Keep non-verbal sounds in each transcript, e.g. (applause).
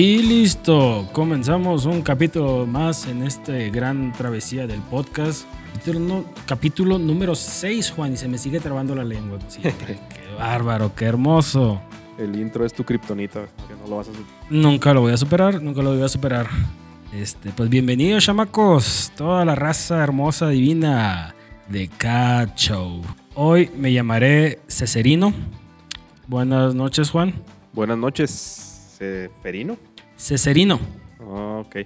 Y listo, comenzamos un capítulo más en este gran travesía del podcast. Capítulo, número 6, Juan, y se me sigue trabando la lengua. Siempre. (laughs) qué bárbaro, qué hermoso. El intro es tu kriptonita, que no lo vas a. Nunca lo voy a superar, nunca lo voy a superar. Este, pues bienvenidos, chamacos, toda la raza hermosa, divina de Cat Show. Hoy me llamaré Ceserino. Buenas noches, Juan. Buenas noches, Seferino. Ceserino. Ok.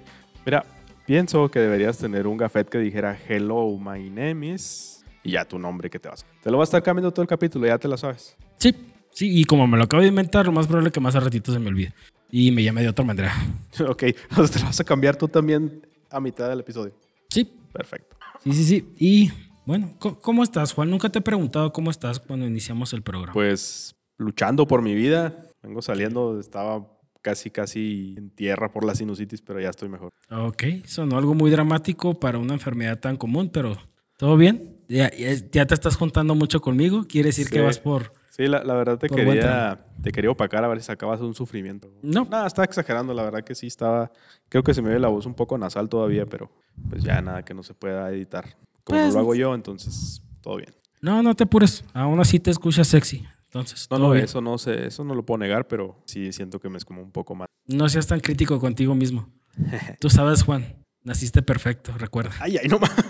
Mira, pienso que deberías tener un gafet que dijera Hello, my name is. Y ya tu nombre que te vas. Te lo vas a estar cambiando todo el capítulo, ya te lo sabes. Sí, sí, y como me lo acabo de inventar, lo más probable es que más a ratito se me olvide. Y me llame de otra manera. (laughs) ok, entonces te lo vas a cambiar tú también a mitad del episodio. Sí, Perfecto. sí, sí, sí. Y bueno, ¿cómo- ¿cómo estás, Juan? Nunca te he preguntado cómo estás cuando iniciamos el programa. Pues luchando por mi vida. Vengo saliendo, estaba casi, casi en tierra por la sinusitis, pero ya estoy mejor. Ok, sonó algo muy dramático para una enfermedad tan común, pero ¿todo bien? ¿Ya, ya, te estás juntando mucho conmigo? ¿Quiere decir que vas por...? Sí, la, la verdad te quería, te quería opacar a ver si sacabas un sufrimiento. No. Nada, estaba exagerando, la verdad que sí estaba. Creo que se me ve la voz un poco nasal todavía, pero pues ya nada que no se pueda editar. Como Pues- lo hago yo, entonces todo bien. No, no te apures. Aún así te escuchas sexy. Entonces, No, no, bien. eso no sé, eso no lo puedo negar, pero sí siento que me es como un poco más. No seas tan crítico contigo mismo. (laughs) Tú sabes, Juan, naciste perfecto, recuerda. Ay, ay, no más. (laughs)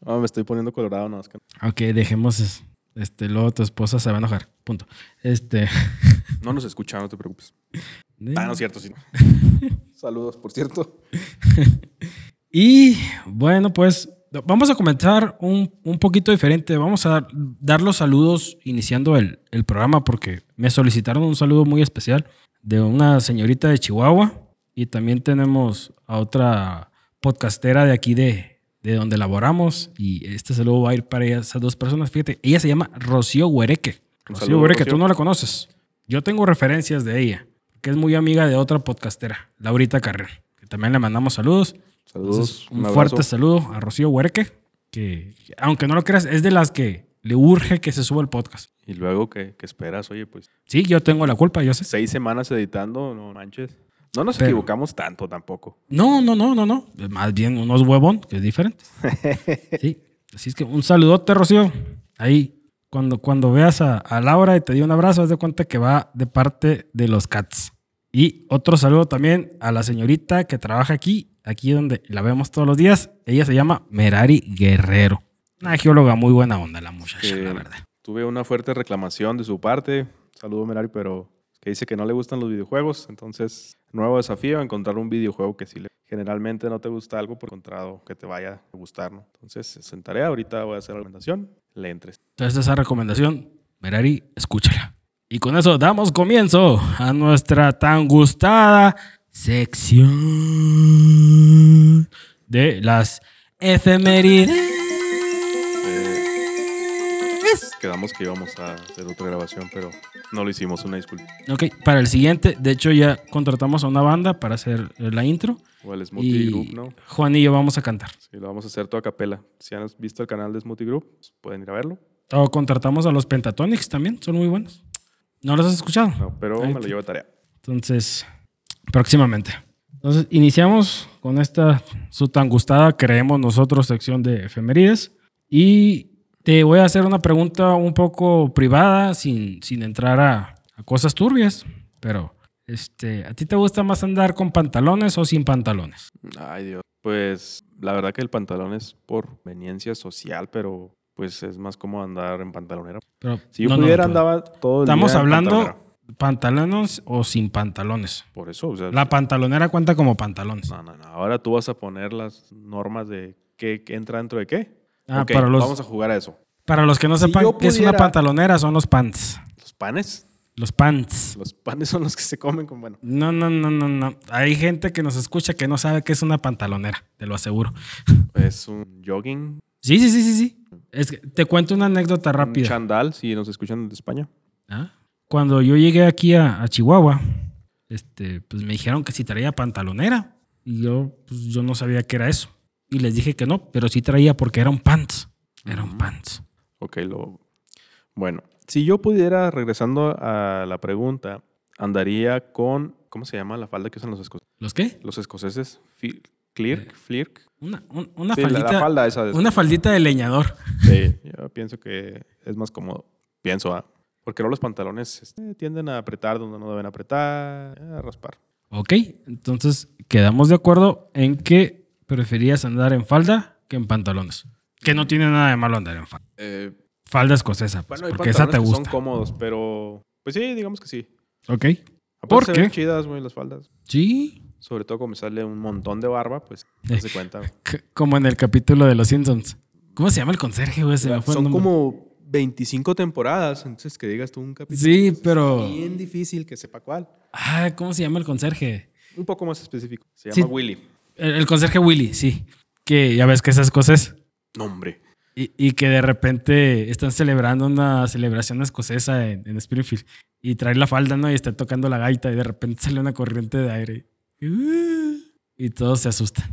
No, me estoy poniendo colorado, no, es que Ok, dejemos es- este, luego tu esposa se va a enojar. Punto. Este. (laughs) no nos escucha, no te preocupes. Ah, no es cierto, sí. Saludos, por cierto. Y bueno, pues vamos a comenzar un, un poquito diferente. Vamos a dar, dar los saludos iniciando el, el programa porque me solicitaron un saludo muy especial de una señorita de Chihuahua y también tenemos a otra podcastera de aquí de, de donde laboramos y este saludo va a ir para esas dos personas. Fíjate, ella se llama Rocío Huereque. Rocío saludo, Huereque, Rocío. tú no la conoces. Yo tengo referencias de ella, que es muy amiga de otra podcastera, Laurita Carrera, que también le mandamos saludos. Saludos. Entonces, un fuerte saludo a Rocío Huerque, que aunque no lo creas, es de las que le urge que se suba el podcast. Y luego, ¿qué, qué esperas? Oye, pues Sí, yo tengo la culpa, yo sé. seis semanas editando, no manches. No nos Pero- equivocamos tanto tampoco. No, no, no, no, no. Más bien unos huevón, que es diferente. (laughs) Sí. Así es que un saludote, Rocío. Ahí, cuando, cuando veas a, a Laura y te dio un abrazo, haz de cuenta que va de parte de los Cats. Y otro saludo también a la señorita que trabaja aquí, aquí donde la vemos todos los días. Ella se llama Merari Guerrero. Una geóloga muy buena onda, la muchacha, la verdad. Tuve una fuerte reclamación de su parte. Saludo, Merari, pero que dice que no le gustan los videojuegos. Entonces, nuevo desafío, encontrar un videojuego que sí le... Generalmente no te gusta algo, por encontrado que te vaya a gustar, ¿no? Entonces, es en tarea. Ahorita voy a hacer la recomendación. Le entres. Entonces esa recomendación, Merari, escúchala. Y con eso damos comienzo a nuestra tan gustada sección de las efemérides. Quedamos que íbamos a hacer otra grabación, pero no lo hicimos. Una disculpa. Ok, para el siguiente, de hecho ya contratamos a una banda para hacer la intro. O el Smoothie Y Group, ¿no? Juan y yo vamos a cantar. Sí, lo vamos a hacer toda capela. Si han visto el canal de Smoothie Group, pues, pueden ir a verlo. O contratamos a los Pentatonics también, son muy buenos. ¿No los has escuchado? No, pero Ahí me lo llevo de tarea. Entonces, próximamente. Entonces, iniciamos con esta su tan gustada, creemos nosotros, sección de efemérides. Y te voy a hacer una pregunta un poco privada, sin, sin entrar a, a cosas turbias. Pero, este, ¿a ti te gusta más andar con pantalones o sin pantalones? Ay, Dios. Pues la verdad que el pantalón es por conveniencia social, pero pues es más como andar en pantalonera. Pero, Si yo no, no, pudiera, pero andaba todo el Estamos día en hablando. Pantalones o sin pantalones. Por eso, o sea, La pantalonera cuenta como pantalones. no, no, no. Ahora tú vas a poner las normas de qué, qué entra dentro de qué. Ah, para los- Vamos a jugar a eso. Para los que no Si sepan qué es una pantalonera, son los pants. Los panes. Los pants. Los panes son los que se comen con, bueno, No, no, no, no, no. Hay gente que nos escucha que no sabe qué es una pantalonera, te lo aseguro. es un jogging, Sí, sí, sí, sí, sí. Es que te cuento una anécdota un rápida. chandal, si nos escuchan de España. ¿Ah? Cuando yo llegué aquí a, a Chihuahua, este, pues me dijeron que si traía pantalonera. Y yo, pues yo no sabía qué era eso. Y les dije que no, pero sí traía porque era un pants. Era un pants. Ok, lo... Bueno, si yo pudiera, regresando a la pregunta, Andaría con. ¿Cómo se llama la falda que usan los escoceses? ¿Los qué? Los escoceses. Fi- Cleark, Flirk. Una, un- una Sí, la- faldita. la falda esa de una faldita de leñador. Sí, yo pienso que es más cómodo. Pienso, ah, porque no los pantalones este, tienden a apretar donde no deben apretar, a raspar. Ok, entonces quedamos de acuerdo en que preferías andar en falda que en pantalones. Que no tiene nada de malo andar en falda. Eh, Falda escocesa, pues, bueno, porque esa te gusta. son cómodos, pero pues sí, digamos que sí. Ok. ¿Por se qué? ven chidas, güey, las faldas. Sí. Sobre todo como me sale un montón de barba, pues Eh. no se cuenta. güey. (laughs) C- Como en el capítulo de Los Simpsons. ¿Cómo se llama el conserje, güey? Se me fue el Son como 25 temporadas, entonces que digas tú un capítulo. Sí, pero- es Bien difícil que sepa cuál. Ah, ¿cómo se llama el conserje? Un poco más específico. Se Sí. llama Willy. El, el conserje Willy, sí. Que ya ves que es escocés. Nombre. Y, y que de repente están celebrando una celebración escocesa en, en Springfield. Y trae la falda, ¿no? Y está tocando la gaita y de repente (laughs) sale una corriente de aire. Y, todos se asustan.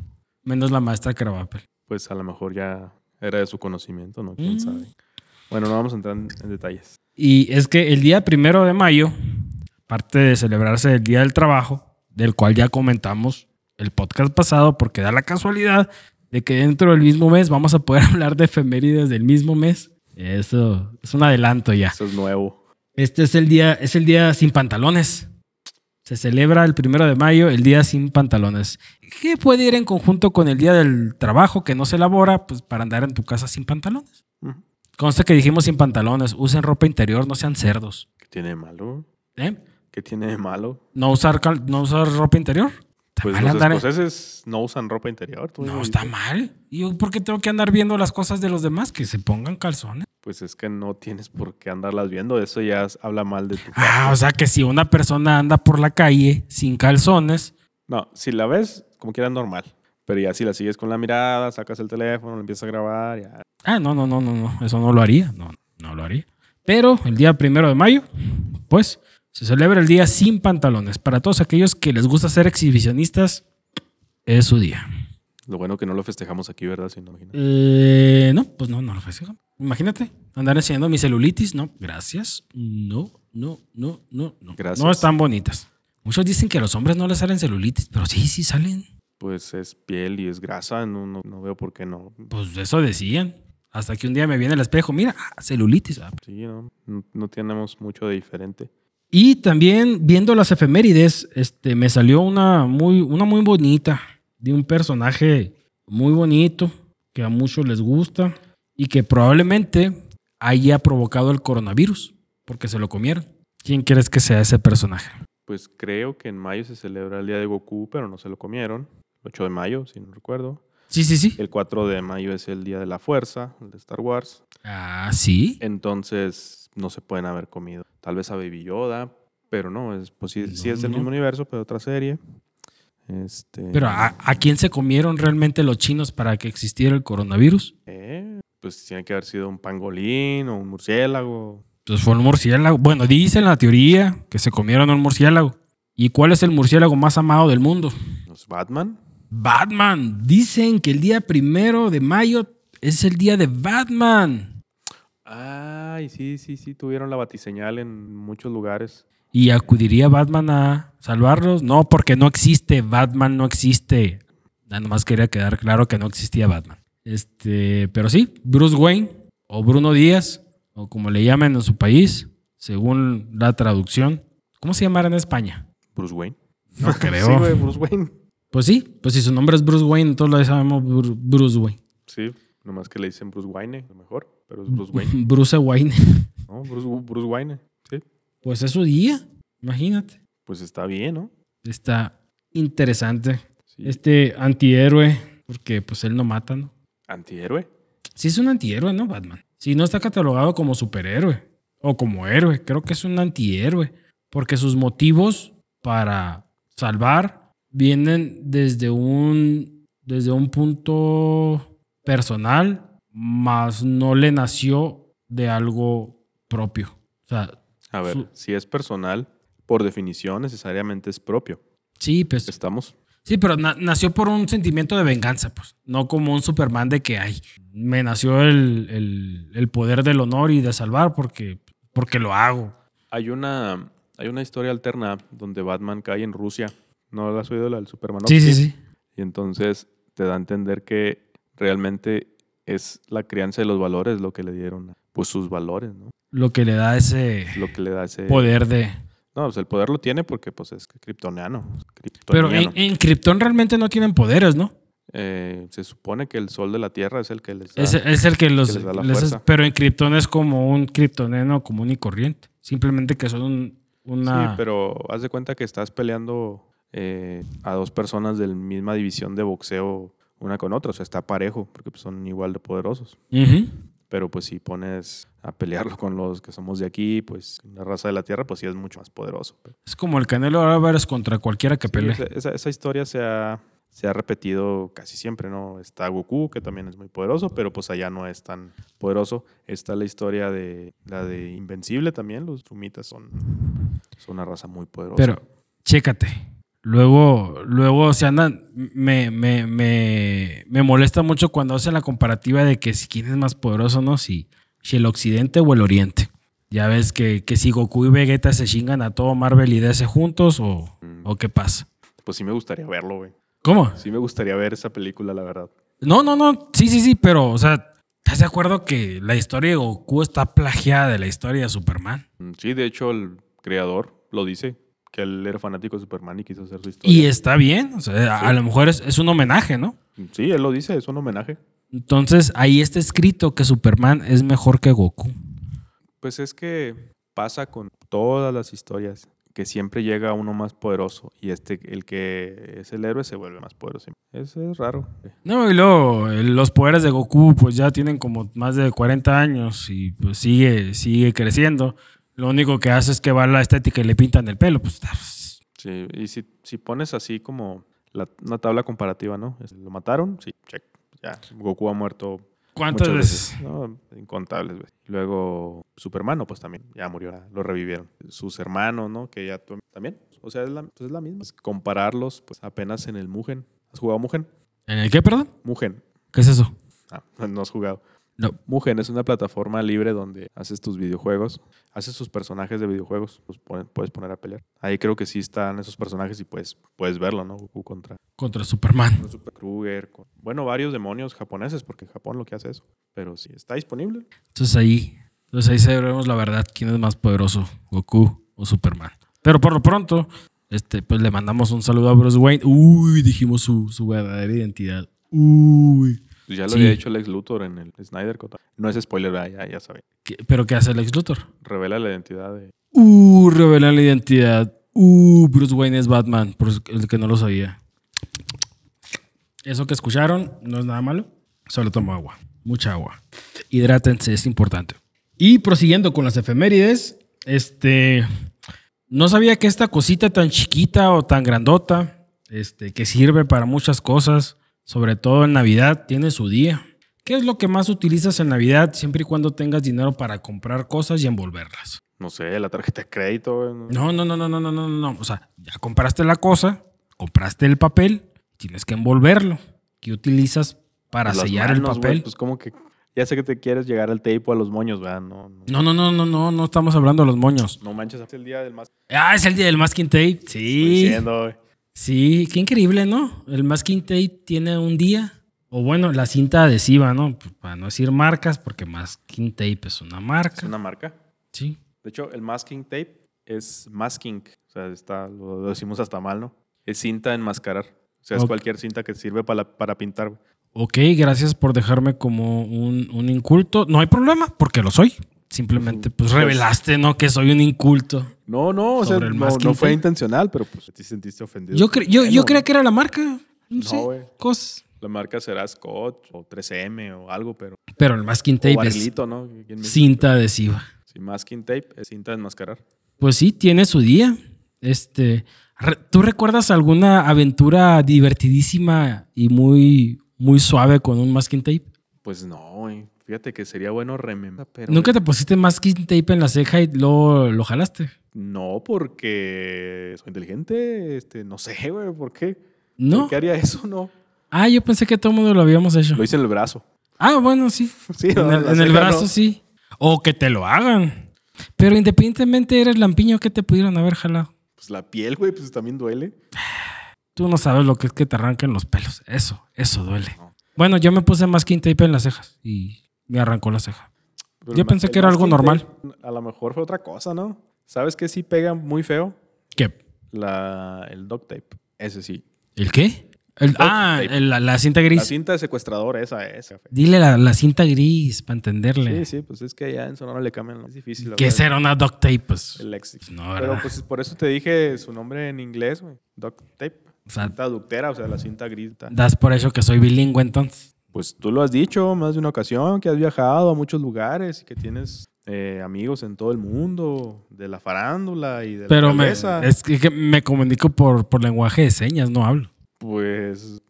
Menos la maestra Krabappel. Pues a lo mejor ya era de su conocimiento, ¿no? ¿Quién Mm. sabe? Bueno, no vamos a entrar en, en detalles. Y es que el día primero de mayo, parte de celebrarse el Día del Trabajo, del cual ya comentamos el podcast pasado, porque da la casualidad de que dentro del mismo mes vamos a poder (laughs) hablar de efemérides del mismo mes. Eso es un adelanto ya. Eso es nuevo. Este es el día, es el día sin pantalones. Se celebra el primero de mayo, el día sin pantalones. ¿Qué puede ir en conjunto con el día del trabajo que no se elabora? Pues para andar en tu casa sin pantalones. Consta que dijimos sin pantalones. Usen ropa interior, no sean cerdos. ¿Qué tiene de malo? ¿Eh? ¿Qué tiene de malo? ¿No usar, cal- no usar ropa interior? ¿Está Pues los andar escoceses no usan ropa interior. tú No, está mal. ¿Y yo por qué tengo que andar viendo las cosas de los demás? Que se pongan calzones. Pues es que no tienes por qué andarlas viendo. Eso ya habla mal de tu Ah, o sea que si una persona anda por la calle sin calzones, No, si la ves, como quieras, normal. Pero ya si la sigues con la mirada, sacas el teléfono, lo empiezas a grabar, ya. Ah, no, no, no, no, no. Eso no lo haría. No, no lo haría. Pero el día primero de mayo, pues, se celebra el día sin pantalones. Para todos aquellos que les gusta ser exhibicionistas, es su día. Lo bueno que no lo festejamos aquí, ¿verdad? Si no. Eh, no, pues no, no lo festejo. Imagínate, andar enseñando mi celulitis. No, gracias. No, no, no, no, no. Gracias. No están bonitas. Muchos dicen que a los hombres no les salen celulitis, pero sí, sí salen. Pues es piel y es grasa, no, no, no veo por qué no. Pues eso decían. Hasta que un día me viene el espejo, mira, ah, celulitis. ah, Sí, no, no, no tenemos mucho de diferente. Y también viendo las efemérides, este, me salió una muy, una muy bonita de un personaje muy bonito que a muchos les gusta y que probablemente haya provocado el coronavirus porque se lo comieron. ¿Quién crees que sea ese personaje? Pues creo que en mayo se celebra el día de Goku, pero no se lo comieron. El 8 de mayo, si no recuerdo. Sí, sí, sí. El 4 de mayo es el día de la fuerza, el de Star Wars. Ah, sí. Entonces no se pueden haber comido. Tal vez a Baby Yoda, pero no, es, pues sí, es del no. mismo universo, pero otra serie. Este, Pero ¿a, a quién se comieron realmente los chinos para que existiera el coronavirus? eh, pues tiene que haber sido un pangolín o un murciélago. Pues fue un murciélago. Bueno, dicen la teoría que se comieron un murciélago. ¿Y cuál es el murciélago más amado del mundo? ¿Los Batman? Batman. Dicen que el día primero de mayo es el día de Batman. Ay, sí, sí, sí, tuvieron la batiseñal en muchos lugares. ¿Y acudiría Batman a salvarlos? No, porque no existe. Batman no existe. Nada más quería quedar claro que no existía Batman. Este, pero sí, Bruce Wayne o Bruno Díaz, o como le llaman en su país, según la traducción. ¿Cómo se llamará en España? Bruce Wayne. No (laughs) creo. sí, Bruce Wayne. Pues sí, pues si su nombre es Bruce Wayne, entonces lo sabemos Bru- Bruce Wayne. Sí, nomás que le dicen Bruce Wayne, a lo mejor, pero es Bruce Wayne. (laughs) Bruce Wayne. (laughs) No, Bruce, Bruce Wayne. Sí, Pues es su día, imagínate. pues está bien, ¿no? Está interesante. Sí. Este antihéroe, porque pues él no mata, ¿no? Antihéroe. Sí es un antihéroe, ¿no, Batman? Sí, no está catalogado como superhéroe o como héroe. Creo que es un antihéroe. Porque sus motivos para salvar vienen desde un, desde un punto personal, más no le nació de algo propio. O sea, A ver, Su- si es personal, por definición necesariamente es propio. sí, pues Estamos. Sí, pero na- nació por un sentimiento de venganza, pues. No como un Superman de que, ay, me nació el, el- el poder del honor y de salvar porque, porque lo hago. Hay una, Hay una historia alterna donde Batman cae en Rusia. ¿No la has oído la del Superman? Sí, sí, sí. Y entonces te da a entender que realmente es la crianza de los valores lo que le dieron, pues sus valores, ¿no? Lo que le da ese Lo que le da ese poder de... No, pues el poder lo tiene porque pues es kryptoniano. Pero en, en Krypton realmente no tienen poderes, ¿no? Eh, se supone que el sol de la Tierra es el que les da. Es, es el que los... les da la les- pero en Krypton es como un kryptoneno común y corriente. Simplemente que son un- una... Sí, pero haz de cuenta que estás peleando eh, a dos personas de la misma división de boxeo una con otra. O sea, está parejo porque pues, son igual de poderosos. Ujú. Pero pues si pones a pelearlo con los que somos de aquí, pues la raza de la Tierra, pues sí es mucho más poderoso. Es como el Canelo Álvarez contra cualquiera que Sí, pelee. esa, esa- esa historia se ha, se ha repetido casi siempre, ¿no? Está Goku, que también es muy poderoso, pero pues allá no es tan poderoso. Está la historia de la de Invencible también. Los Sumitas son, son una raza muy poderosa. Pero, chécate. Luego, luego se andan. Me, me, me, me molesta mucho cuando hacen la comparativa de que si quién es más poderoso, ¿no? Si, si el occidente o el oriente. Ya ves que, que si Goku y Vegeta se chingan a todo Marvel y DC juntos o, Mm. o qué pasa. Pues sí me gustaría verlo, güey. ¿Cómo? Sí me gustaría ver esa película, la verdad. No, no, no. Sí, sí, sí, pero, o sea, ¿estás de acuerdo que la historia de Goku está plagiada de la historia de Superman? Mm, Sí, de hecho el creador lo dice, que él era fanático de Superman y quiso hacer su historia. Y está bien, o sea, a, a lo mejor es, es un homenaje, ¿no? Sí, él lo dice, es un homenaje. Entonces ahí está escrito que Superman es mejor que Goku. Pues es que pasa con todas las historias que siempre llega uno más poderoso y este, el que es el héroe se vuelve más poderoso. Eso es raro. No, y luego los poderes de Goku pues ya tienen como más de 40 años y pues sigue, sigue creciendo. Lo único que hace es que va a la estética y le pintan el pelo. Pues, Sí, y si, si pones así como la- una tabla comparativa, ¿no? ¿Lo mataron? Sí, check. Ya, Goku ha muerto ¿cuántas veces? veces. No, incontables veces. Luego Superman, pues también ya murió, lo revivieron. Sus hermanos, ¿no? Que ya también. O sea, es la, pues es la misma. Compararlos, pues apenas en el Mugen. ¿Has jugado Mugen? ¿En el qué, perdón? Mugen. ¿Qué es eso? Ah, (laughs) no has jugado. No. Mugen es una plataforma libre donde haces tus videojuegos, haces tus personajes de videojuegos, los puedes poner a pelear. Ahí creo que sí están esos personajes y puedes, puedes verlo, ¿no? Goku contra Contra Superman. con Super Kruger, con- bueno, varios demonios japoneses, porque en Japón lo que hace eso. Pero sí, está disponible. Entonces ahí, entonces ahí sabremos la verdad quién es más poderoso, Goku o Superman. Pero por lo pronto, este, pues le mandamos un saludo a Bruce Wayne. Uy, dijimos su, su verdadera identidad. Uy. Pues ya lo Sí. había dicho Lex Luthor en el Snyder Cut. No es spoiler, ya, ya saben. ¿Qué- ¿Pero qué hace el ex Luthor? Revela la identidad de... Uh, revela la identidad. Uh, Bruce Wayne es Batman, por el que no lo sabía. Eso que escucharon no es nada malo. Solo tomo agua. Mucha agua. Hidrátense, es importante. Y prosiguiendo con las efemérides, este. No sabía que esta cosita tan chiquita o tan grandota, este, que sirve para muchas cosas, sobre todo en Navidad, tiene su día. ¿Qué es lo que más utilizas en Navidad siempre y cuando tengas dinero para comprar cosas y envolverlas? No sé, la tarjeta de crédito. ¿no? No, no, no, no, no, no, no, no. O sea, ya compraste la cosa, compraste el papel, tienes que envolverlo. ¿Qué utilizas para las sellar el manos, papel? Pues como que... Ya sé que te quieres llegar al tape o a los moños, ¿verdad? No, no, No, no, no, no, estamos hablando de los moños. no manches, es el día del más... Ah, es el día del masking tape. Estoy Sí. diciendo, güey. Sí, qué increíble, ¿no? El masking tape tiene un día. O bueno, la cinta adhesiva, ¿no? Para no decir marcas, porque masking tape es una marca. Es una marca. Sí. De hecho, el masking tape es masking. O sea, está, lo, lo decimos hasta mal, ¿no? Es cinta enmascarar. O sea, es cualquier cinta que sirve para, para pintar. Ok, gracias por dejarme como un, un inculto. No hay problema, porque lo soy. Simplemente, pues revelaste, ¿no? Que soy un inculto. No, no, o sea, Sobre el no, masking no fue intencional, pero pues te sentiste ofendido. Yo, cre- yo, yo creía que era la marca. No, No, sé, güey. cosas. La marca será Scotch o 3M o algo, pero... Pero el masking tape es cinta adhesiva. Sí, masking tape es cinta de enmascarar. Pues sí, tiene su día. Este, ¿tú recuerdas alguna aventura divertidísima y muy, muy suave con un masking tape? Pues no, güey. Fíjate que sería bueno remembrar, pero... ¿Nunca te pusiste masking tape en la ceja y luego lo jalaste? No, porque soy inteligente. Este, no sé, güey, ¿por qué? No. ¿Por qué haría eso? No. Ah, yo pensé que todo el mundo lo habíamos hecho. Lo hice en el brazo. Ah, bueno, sí. (laughs) Sí, En el, en brazo no. sí. O que te lo hagan. Pero independientemente eres lampiño, ¿qué te pudieron haber jalado? Pues la piel, güey, pues también duele. Tú no sabes lo que es que te arranquen los pelos. Eso, eso duele. No. Bueno, yo me puse masking tape en las cejas y me arrancó la ceja. Pero Yo pensé que era algo normal. A lo mejor fue otra cosa, ¿no? ¿Sabes qué sí pega muy feo? ¿Qué? La, el duct tape. Ese sí. ¿El qué? El- ah, el- la, la cinta La gris. cinta de secuestrador, esa es. Dile la, la cinta gris para entenderle. Sí, sí, pues es que allá en Sonora le cambian. Es difícil. ¿Qué será una duct tape? Pues, El léxico. no, Pero ¿verdad? pues por eso te dije su nombre en inglés, güey. Duct tape. O sea, Cinta ductera, o sea, la cinta gris. ta- das por eso que soy bilingüe entonces. Pues tú lo has dicho más de una ocasión, que has viajado a muchos lugares y que tienes eh, amigos en todo el mundo, de la farándula y de Pero la me, realeza. es que me comunico por, por lenguaje de señas, no hablo. Pues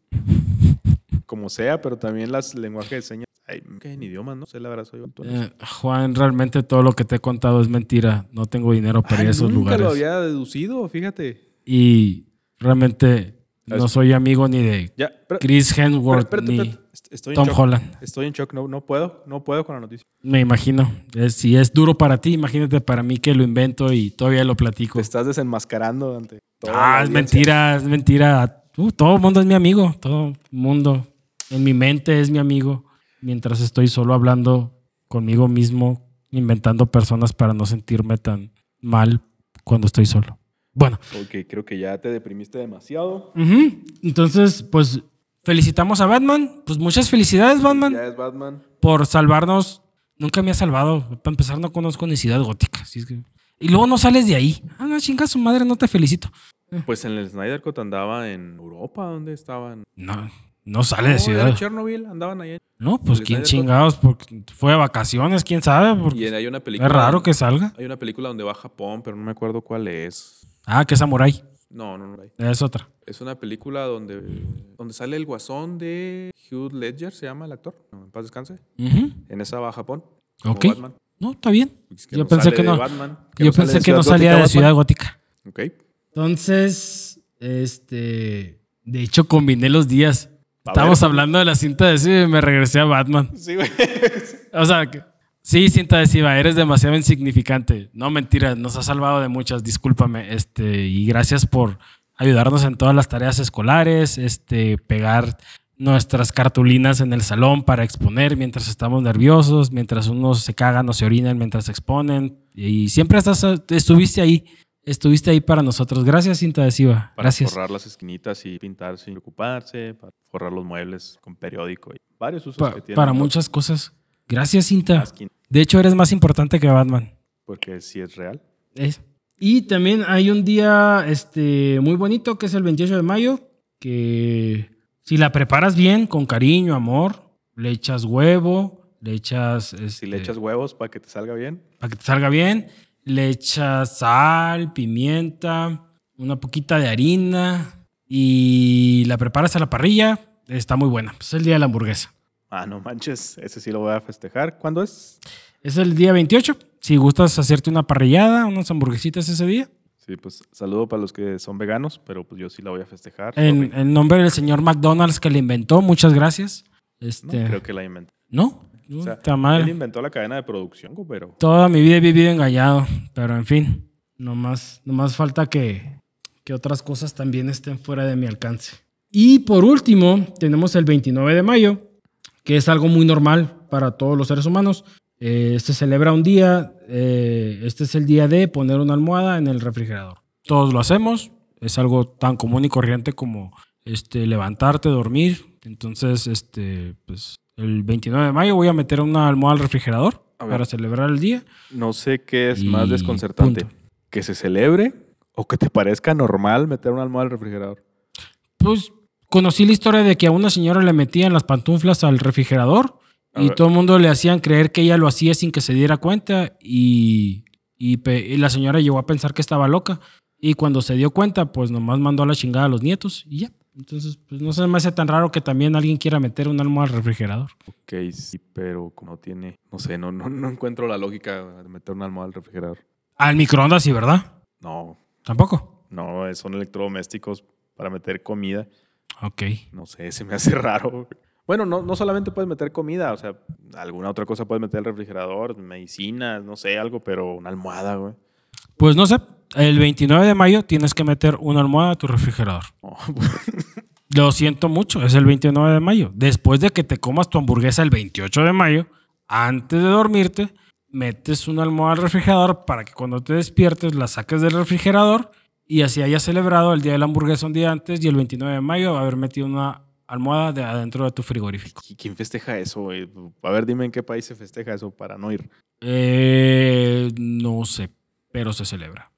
como sea, pero también las lenguajes de señas. Ay, que en idiomas, no sé, la verdad soy. Eh, Juan, realmente todo lo que te he contado es mentira. No tengo dinero para ir a esos nunca lugares. lo había deducido, fíjate. Y realmente no soy amigo ni de Ya, pero, Chris Hemsworth ni Estoy Tom shock. Holland. Estoy en shock, no, no puedo, no puedo con la noticia. Me imagino. Es- si es duro para ti, imagínate para mí que lo invento y todavía lo platico. Te estás desenmascarando ante toda la Ah, es mentira, es mentira. Uh, todo el mundo es mi amigo, todo el mundo. En mi mente es mi amigo. Mientras estoy solo hablando conmigo mismo, inventando personas para no sentirme tan mal cuando estoy solo. Bueno, Ok, creo que ya te deprimiste demasiado. entonces, pues felicitamos a Batman. Pues muchas felicidades, Batman, Ya es Batman. por salvarnos. Nunca me ha salvado. Para empezar, no conozco ni Ciudad Gótica. así es que- Y luego no sales de ahí. Ah, no, chinga su madre, no te felicito. Pues en el Snyder Cut andaba en Europa, ¿dónde estaban? No, no sale de Ciudad. era Chernobyl, andaban. No, pues quién Snyder chingados, porque fue de vacaciones, quién sabe. porque Y hay una película. es raro que salga. Hay una película donde va a Japón, pero no me acuerdo cuál es. Ah, que Samurai. No, no, no. Es otra. Es una película donde, donde sale el guasón de Hugh Ledger, se llama el actor. No, En paz descanse. En esa va a Japón. Ok. Batman. No, está bien. Es que Yo no pensé que de no. Batman, Yo pensé de que no Ciudad salía Gótica de Ciudad Batman. Gótica. Ok. Entonces, este. De hecho, combiné los días. Estábamos hablando de la cinta adhesiva y me regresé a Batman. Sí, güey. O sea, que- sí, cinta adhesiva, eres demasiado insignificante. No, mentira, nos has salvado de muchas, discúlpame. Este, y gracias por ayudarnos en todas las tareas escolares, este, pegar nuestras cartulinas en el salón para exponer mientras estamos nerviosos, mientras unos se cagan o se orinan mientras se exponen. Y siempre estás, estuviste ahí, estuviste ahí para nosotros. Gracias, cinta adhesiva. Para Gracias. forrar las esquinitas y pintar sin preocuparse, para forrar los muebles con periódico y varios usos Pa- que tiene. para muchas cosas. Gracias, cinta. Masking, De hecho, eres más importante que Batman. Porque sí es real. Es. Y también hay un día este, muy bonito que es el 28 de mayo, que si la preparas bien, con cariño, amor, le echas huevo, le echas... Si le este, echas huevos para que te salga bien. Para que te salga bien, le echas sal, pimienta, una poquita de harina y la preparas a la parrilla, está muy buena. Es el día de la hamburguesa. Ah, no manches, ese sí lo voy a festejar. ¿Cuándo es? Es el día 28. Si gustas hacerte una parrillada, unas hamburguesitas ese día. Sí, pues saludo para los que son veganos, pero pues yo sí la voy a festejar. En, nombre del señor McDonald's que le inventó, muchas gracias. No, Este, creo que la inventó. ¿No? O sea, Puta madre. él inventó la cadena de producción, pero Toda mi vida he vivido engañado, pero en fin, nomás, nomás falta que, que otras cosas también estén fuera de mi alcance. Y por último, tenemos el 29 de mayo, que es algo muy normal para todos los seres humanos. Eh, se celebra un día, eh, este es el día de poner una almohada en el refrigerador. Todos lo hacemos, es algo tan común y corriente como este, levantarte, dormir. Entonces, este, pues, el 29 de mayo voy a meter una almohada al refrigerador para celebrar el día. no sé qué es más desconcertante. punto. Que se celebre o que te parezca normal meter una almohada al refrigerador. Pues conocí la historia de que a una señora le metían las pantuflas al refrigerador A y todo el mundo le hacían creer que ella lo hacía sin que se diera cuenta y, y la señora llegó a pensar que estaba loca y cuando se dio cuenta pues nomás mandó a la chingada a los nietos y ya. Entonces pues no se me hace tan raro que también alguien quiera meter un almohada al refrigerador. Ok, sí, pero como tiene, no sé, no, no, no encuentro la lógica de meter una almohada al refrigerador. Al microondas sí, ¿verdad? No, Tampoco. no, son electrodomésticos para meter comida. Ok. No sé, se me hace (laughs) raro. Bueno, no, no solamente puedes meter comida, o sea, alguna otra cosa puedes meter el refrigerador, medicinas, no sé, algo, pero una almohada, güey. Pues no sé, el 29 de mayo tienes que meter una almohada a tu refrigerador. (laughs) Oh, Lo siento mucho, es el 29 de mayo. Después de que te comas tu hamburguesa el 28 de mayo, antes de dormirte, metes una almohada al refrigerador para que cuando te despiertes la saques del refrigerador y así hayas celebrado el día de la hamburguesa un día antes y el 29 de mayo haber metido una almohada de adentro de tu frigorífico. ¿y ¿Quién festeja eso, güey? A ver, dime en qué país se festeja eso para no ir. Eh, no sé, pero se celebra.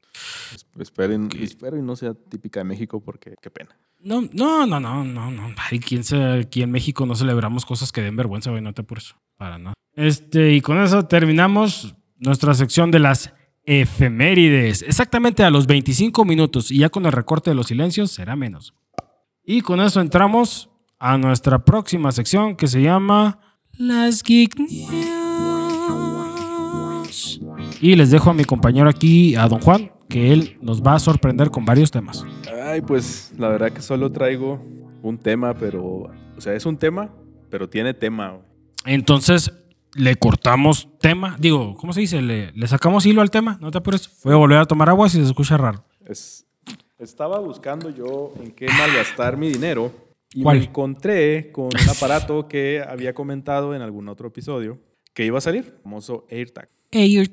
Es- Esperen, espero y no sea típica de México porque qué pena. No, no, no, no, no, no. Ay, ¿quién se, aquí en México no celebramos cosas que den vergüenza, güey, no te apures. Para nada. Este, y con eso terminamos nuestra sección de las efemérides. Exactamente a los 25 minutos. Y ya con el recorte de los silencios será menos. Y con eso entramos a nuestra próxima sección que se llama Las Geek News. Y les dejo a mi compañero aquí, a don Juan, que él nos va a sorprender con varios temas. Ay, pues la verdad que solo traigo un tema, pero, o sea, es un tema, pero tiene tema. Entonces le cortamos tema. Digo, ¿cómo se dice? Le, le sacamos hilo al tema. No te apures. Voy a volver a tomar agua si se escucha raro. Es, estaba buscando yo en qué malgastar mi dinero y ¿Cuál? me encontré con un aparato que había comentado en algún otro episodio que iba a salir, el famoso AirTag. Eh,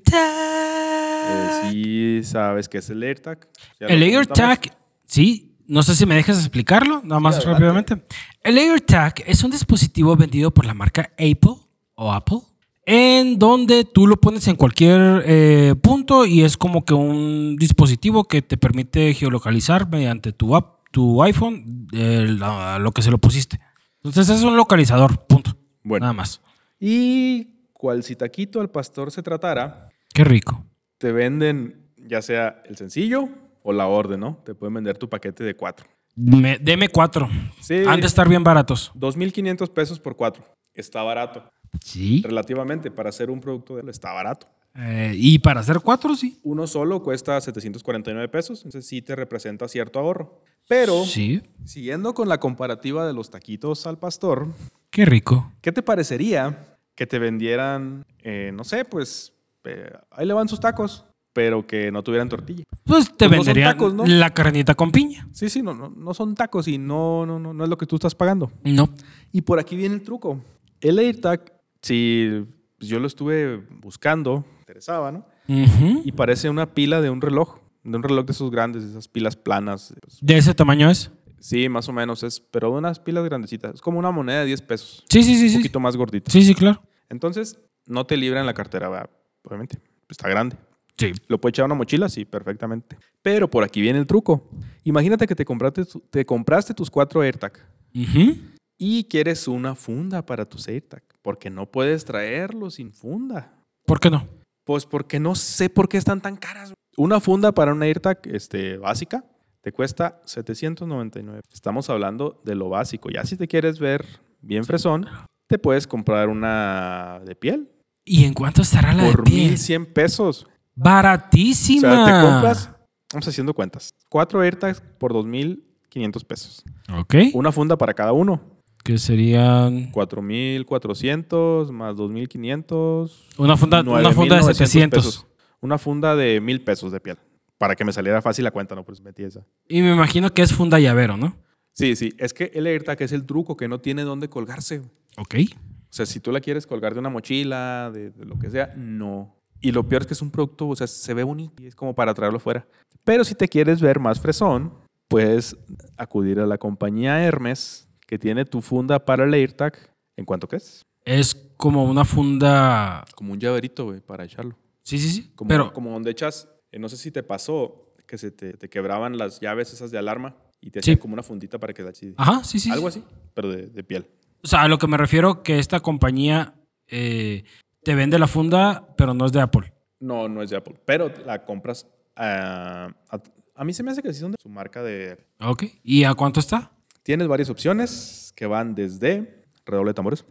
sí sabes qué es el AirTag. Ya El. AirTag, sí. No sé si me dejas explicarlo, nada más adelante. rápidamente. El AirTag es un dispositivo vendido por la marca Apple o Apple, en donde tú lo pones en cualquier eh, punto y es como que un dispositivo que te permite geolocalizar mediante tu app, tu iPhone, eh, la- lo que se lo pusiste. Entonces es un localizador, punto. Bueno. Nada más. Y cual si taquito al pastor se tratara, Qué rico. te venden ya sea el sencillo o la orden, ¿no? Te pueden vender tu paquete de cuatro. Me- deme cuatro. Sí. Han de estar bien baratos. 2.500 pesos por cuatro. Está barato. Sí. Relativamente, para hacer un producto de él está barato. Eh, y para hacer cuatro, sí. Uno solo cuesta 749 pesos, entonces sí te representa cierto ahorro. Pero, Sí. siguiendo con la comparativa de los taquitos al pastor, Qué rico. ¿qué te parecería que te vendieran, eh, no sé, pues, eh, ahí le van sus tacos, pero que no tuvieran tortilla? Pues te Pues venderían la carnita con piña. Sí, sí, no, no, no son tacos y no, no, no, no es lo que tú estás pagando. No. Y por aquí viene el truco. El AirTag, si pues, yo lo estuve buscando, me interesaba, ¿no? Y parece una pila de un reloj, de un reloj de esos grandes, de esas pilas planas. pues, ¿De ese tamaño es? sí, más o menos, es, pero de unas pilas grandecitas. Es como una moneda de 10 pesos, Sí, sí, sí, un sí. poquito más gordita. Sí, sí, claro. Entonces, no te libra en la cartera, ¿verdad? obviamente. Está grande. Sí. ¿Lo puede echar a una mochila? Sí, perfectamente. Pero por aquí viene el truco. Imagínate que te compraste, tu- te compraste tus cuatro AirTag y quieres una funda para tus AirTag, porque no puedes traerlo sin funda. ¿Por qué no? Pues porque no sé por qué están tan caras. Una funda para una AirTag este, básica te cuesta 799. Estamos hablando de lo básico. Ya si te quieres ver bien fresón, te puedes comprar una de piel ¿Y en cuánto estará la por de piel? 1100 pesos. O Baratísima. sea, te compras, vamos haciendo cuentas, cuatro AirTags por 2500 pesos. Ok. Una funda para cada uno. Que serían 4400 más 2500. una funda, una funda de 9,900 700. pesos. Una funda de mil pesos de piel. Para que me saliera fácil la cuenta, ¿no? Pues metí esa. Y me imagino que es funda llavero, ¿no? Sí, sí. Es que el AirTag es el truco que no tiene dónde colgarse. O Ok. sea, si tú la quieres colgar de una mochila, de, de lo que sea, no. Y lo peor es que es un producto, o sea, se ve bonito y es como para traerlo fuera. Pero si te quieres ver más fresón, puedes acudir a la compañía Hermes, que tiene tu funda para el AirTag. ¿En cuánto que es? Es como una funda. Como un llaverito, güey, para echarlo. Sí, sí, sí. Como, Pero. como donde echas, eh, no sé si te pasó que se te, te quebraban las llaves esas de alarma y te Sí. hacían como una fundita para que así. Ajá, sí, sí. Algo sí. así, pero de, de piel. O sea, a lo que me refiero que esta compañía eh, te vende la funda, pero no es de Apple. No, no es de Apple, pero la compras ah, a, a mí se me hace que sí son de su marca de... Ok. ¿Y a cuánto está? Tienes varias opciones que van desde, redoble de tambores,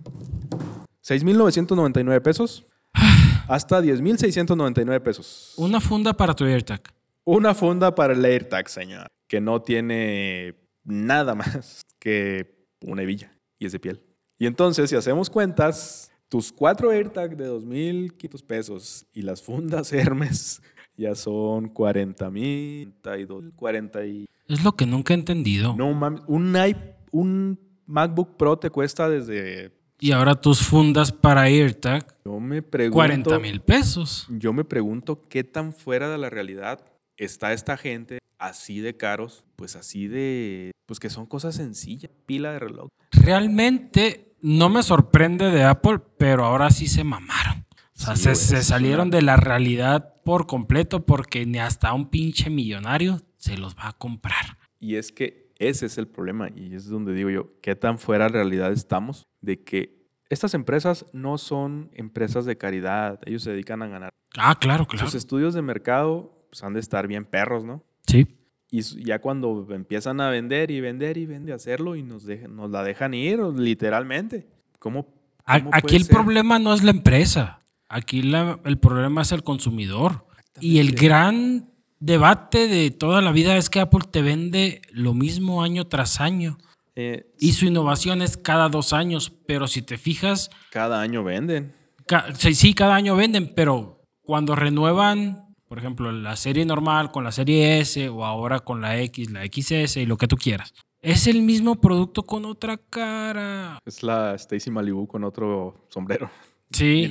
6.999 pesos hasta 10.699 pesos. Una funda para tu AirTag. Una funda para el AirTag, señor, que no tiene nada más que una hebilla y es de piel. Y entonces, si hacemos cuentas, tus cuatro AirTag de 2.500 pesos y las fundas (laughs) Hermes ya son 40 mil, 40 y... Es lo que nunca he entendido. No mames, un, un MacBook Pro te cuesta desde... Y ahora tus fundas para AirTag, Yo me pregunto... 40 mil pesos. Yo me pregunto qué tan fuera de la realidad está esta gente así de caros, pues así de... Pues que son cosas sencillas, pila de reloj. Realmente no me sorprende de Apple, pero ahora sí se mamaron. O sea, Sí, se, se salieron de la realidad por completo porque ni hasta un pinche millonario se los va a comprar. Y es que ese es el problema y es donde digo yo, qué tan fuera de realidad estamos de que estas empresas no son empresas de caridad, ellos se dedican a ganar. Ah, claro, claro. Sus estudios de mercado pues, han de estar bien perros, ¿no? Sí. Y ya cuando empiezan a vender y vender y vender, hacerlo y nos, dejan- nos la dejan ir, literalmente. ¿Cómo? Aquí el ser? problema no es la empresa. Aquí la- el problema es el consumidor. Y el gran debate de toda la vida es que Apple te vende lo mismo año tras año. Eh, Y su innovación es cada dos años. Pero si te fijas, cada año venden. ca- sí, sí, cada año venden, pero cuando renuevan, por ejemplo, la serie normal con la serie S o ahora con la X, la XS y lo que tú quieras, es el mismo producto con otra cara. Es la Stacy Malibu con otro sombrero. Sí.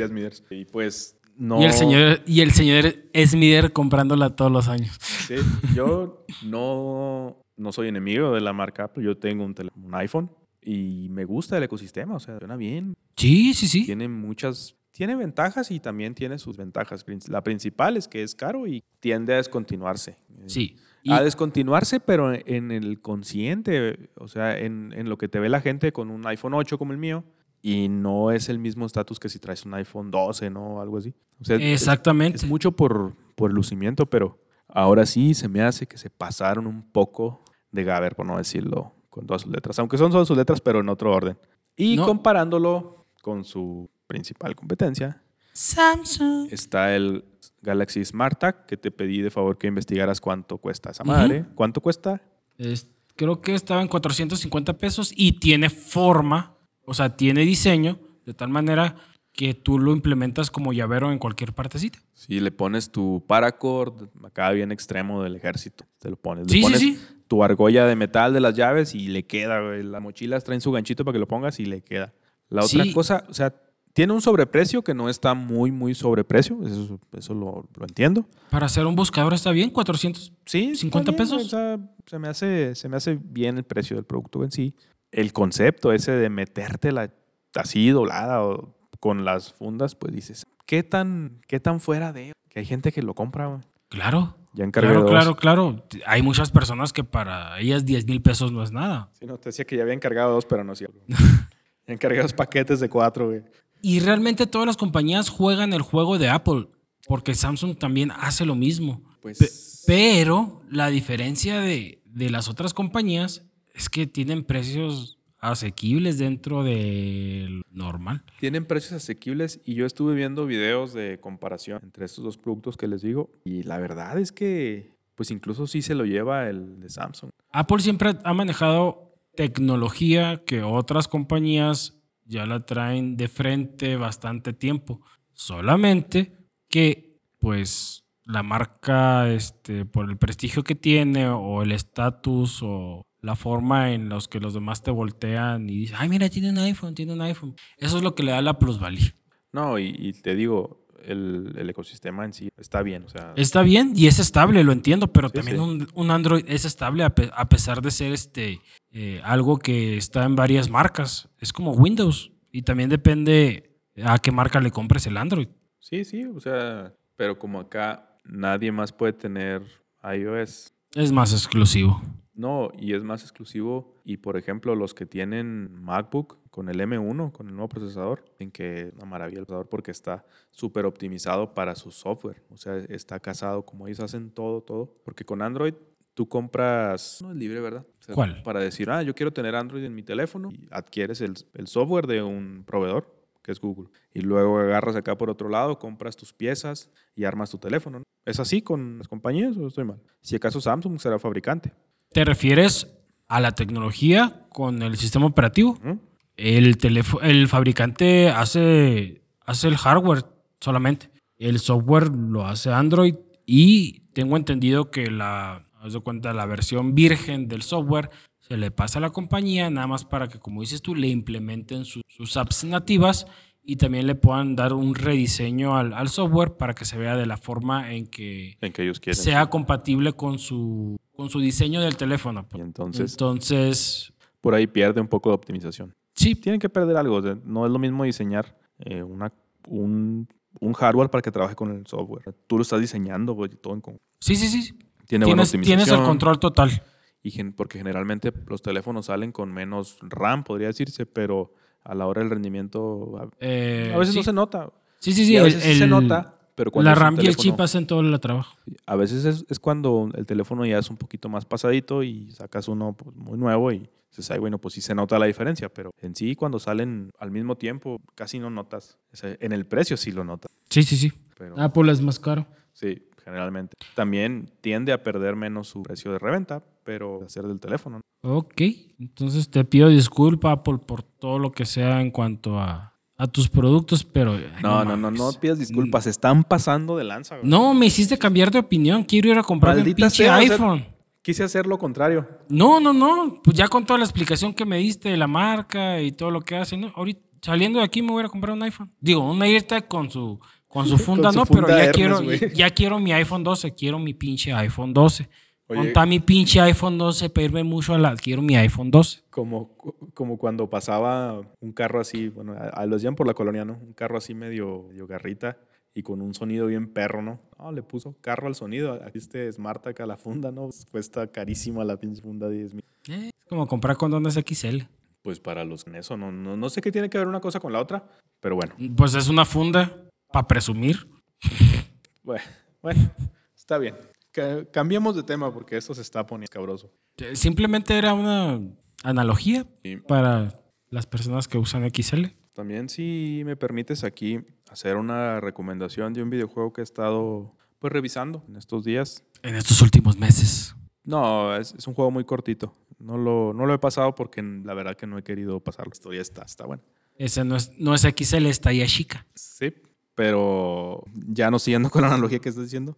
Y pues no. Y el señor, y el señor comprándola todos los años. Sí, yo no, no soy enemigo de la marca Apple. Yo tengo un, iPhone y me gusta el ecosistema. O sea, suena bien. Sí, sí, sí. Tiene muchas. Tiene ventajas y también tiene sus ventajas. La principal es que es caro y tiende a descontinuarse. Sí. Y- A descontinuarse, pero en el consciente, o sea, en, en lo que te ve la gente con un iPhone 8 como el mío, y no es el mismo estatus que si traes un iPhone 12, ¿no? Algo así. O sea, es- Exactamente. es mucho por, por el lucimiento, pero ahora sí se me hace que se pasaron un poco de Gaber, por no decirlo con todas sus letras. Aunque son solo sus letras, pero en otro orden. Y No. comparándolo con su principal competencia, Samsung. está el Galaxy Smart Tag, que te pedí de favor que investigaras cuánto cuesta esa madre. ¿Cuánto cuesta? Es- creo que estaba en 450 pesos y tiene forma, o sea, tiene diseño, de tal manera que tú lo implementas como llavero en cualquier partecita. Si le pones tu paracord, acá bien extremo del ejército, te lo pones. Le Sí, sí, pones sí. tu argolla de metal de las llaves y le queda, güey. Las mochilas traen su ganchito para que lo pongas y le queda. La otra Sí. cosa, o sea, tiene un sobreprecio que no está muy, muy sobreprecio. Eso, eso lo, lo entiendo. Para hacer un buscador está bien, 400. Sí, 50 está bien, pesos. O sea, se me, hace, se me hace bien el precio del producto en sí. El concepto ese de metértela así doblada o con las fundas, pues dices, ¿qué tan, qué tan fuera de? Que hay gente que lo compra, güey. Claro. Ya Claro, dos. claro, claro. Hay muchas personas que para ellas 10 mil pesos no es nada. Sí, no, te decía que ya había encargado dos, pero no cierto. (laughs) ya encargué dos paquetes de cuatro, güey. Y realmente todas las compañías juegan el juego de Apple, porque Samsung también hace lo mismo. Pues Pe- pero la diferencia de, de las otras compañías es que tienen precios asequibles dentro del normal. tienen precios asequibles y yo estuve viendo videos de comparación entre estos dos productos que les digo y la verdad es que pues incluso sí se lo lleva el de Samsung. Apple siempre ha manejado tecnología que otras compañías ya la traen de frente bastante tiempo. Solamente que, pues, la marca, este, por el prestigio que tiene o el estatus o la forma en los que los demás te voltean y dicen, ay, mira, tiene un iPhone, tiene un iPhone. Eso es lo que le da la plusvalía. No, y, y te digo, el, el ecosistema en sí está bien, o sea, Está bien y es estable, lo entiendo, pero Sí, también sí. Un, un Android es estable a, pe- a pesar de ser este eh, algo que está en varias marcas. Es como Windows y también depende a qué marca le compres el Android. sí, sí, o sea, pero como acá nadie más puede tener iOS, Es más exclusivo. No, y es más exclusivo. Y por ejemplo, los que tienen MacBook con el M1, con el nuevo procesador, en que es una maravilla el procesador porque está súper optimizado para su software. O sea, está casado, como ellos hacen todo, todo. Porque con Android tú compras, no es libre, ¿verdad? O sea, ¿Cuál? Para decir, ah, yo quiero tener Android en mi teléfono y adquieres el, el software de un proveedor, que es Google. Y luego agarras acá por otro lado, compras tus piezas y armas tu teléfono. ¿no? ¿Es así con las compañías o estoy mal? Si acaso Samsung será fabricante. ¿Te refieres a la tecnología con el sistema operativo? ¿Mm? El, el fabricante hace, hace el hardware solamente. El software lo hace Android y tengo entendido que la, haz de cuenta, la versión virgen del software se le pasa a la compañía nada más para que, como dices tú, le implementen su- sus apps nativas y también le puedan dar un rediseño al, al software para que se vea de la forma en que En que ellos quieren. sea compatible con su, con su diseño del teléfono. Y entonces, Entonces, por ahí pierde un poco de optimización. sí, Tienen que perder algo. no es lo mismo diseñar eh, una, un, un hardware para que trabaje con el software. Tú lo estás diseñando, güey, todo en conjunto. sí, sí, sí. Tiene buena Tienes, optimización. tienes el control total. Y gen- porque generalmente los teléfonos salen con menos RAM, podría decirse, pero a la hora del rendimiento a, Eh, a veces sí. no se nota. Sí, sí, sí. Y a el- veces sí se nota, pero cuando la RAM y el chip hacen todo el trabajo. A veces es, es cuando el teléfono ya es un poquito más pasadito y sacas uno pues, muy nuevo y dices, ay, bueno, pues sí se nota la diferencia, pero en sí cuando salen al mismo tiempo casi no notas. O sea, en el precio sí lo notas, Sí, sí, sí. pero Apple es más caro. sí, generalmente. También tiende a perder menos su precio de reventa, pero hacer del teléfono. ¿no? Ok. Entonces te pido disculpa, Apple, por todo lo que sea en cuanto a, a tus productos, pero. ay, No, no, no, no pidas disculpas, se están pasando de lanza. güey. No, me hiciste cambiar de opinión. Quiero ir a comprar un pinche sea, iPhone. Quise hacer lo contrario. No, no, no. Pues ya con toda la explicación que me diste de la marca y todo lo que hace, ¿no? Ahorita saliendo de aquí me voy a comprar un iPhone. Digo, un AirTag con su, con su (laughs) funda, su no, funda pero ya Hermes, quiero, ya quiero mi iPhone 12, quiero mi pinche iPhone 12. Oye. Monta mi pinche iPhone 12 para irme mucho a la. Quiero mi iPhone 12. Como, como cuando pasaba un carro así, bueno, a, a los llevan por la colonia, ¿no? Un carro así medio, medio garrita y con un sonido bien perro, ¿no? No, le puso carro al sonido. Aquí este Smart acá la funda, ¿no? Cuesta carísima la pinche funda, 10 mil. Eh, es como comprar condones XL. Pues para los en eso, no, no, no sé qué tiene que ver una cosa con la otra, pero bueno, Pues es una funda para presumir. (laughs) bueno, bueno, está bien. Ca- cambiemos de tema porque esto se está poniendo cabroso. Eh, Simplemente era una analogía para las personas que usan XL. también si me permites aquí hacer una recomendación de un videojuego que he estado pues revisando en estos días. En estos últimos meses. No, es, es un juego muy cortito. No lo, no lo he pasado porque la verdad que no he querido pasarlo. La historia está, está buena. Ese no es, no es XL, es talla chica. Sí, pero ya no siguiendo (laughs) con la analogía que estás diciendo.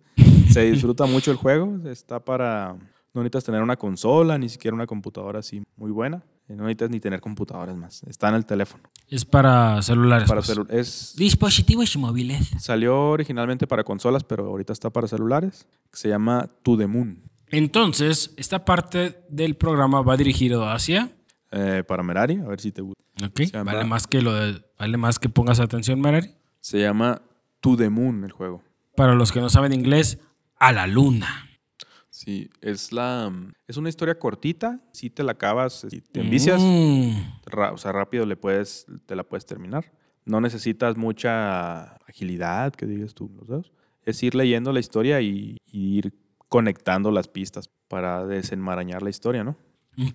Se (laughs) disfruta mucho el juego. Está para... No necesitas tener una consola, ni siquiera una computadora así muy buena. No necesitas ni tener computadoras más. Está en el teléfono. Es para celulares. Para pues. celu- es, Dispositivos móviles. salió originalmente para consolas, pero ahorita está para celulares. Se llama To The Moon. Entonces, esta parte del programa va dirigido hacia. Eh, para Merari, a ver si te gusta. Ok. Vale más que lo de- vale más que pongas atención, Marari. Se llama To The Moon el juego. Para los que no saben inglés, a la luna. Sí, es la es una historia cortita, si te la acabas, si te envicias, Mm. ra- o sea, rápido le puedes te la puedes terminar. No necesitas mucha agilidad, que digas tú, los dedos. Es ir leyendo la historia y, y ir conectando las pistas para desenmarañar la historia, ¿no?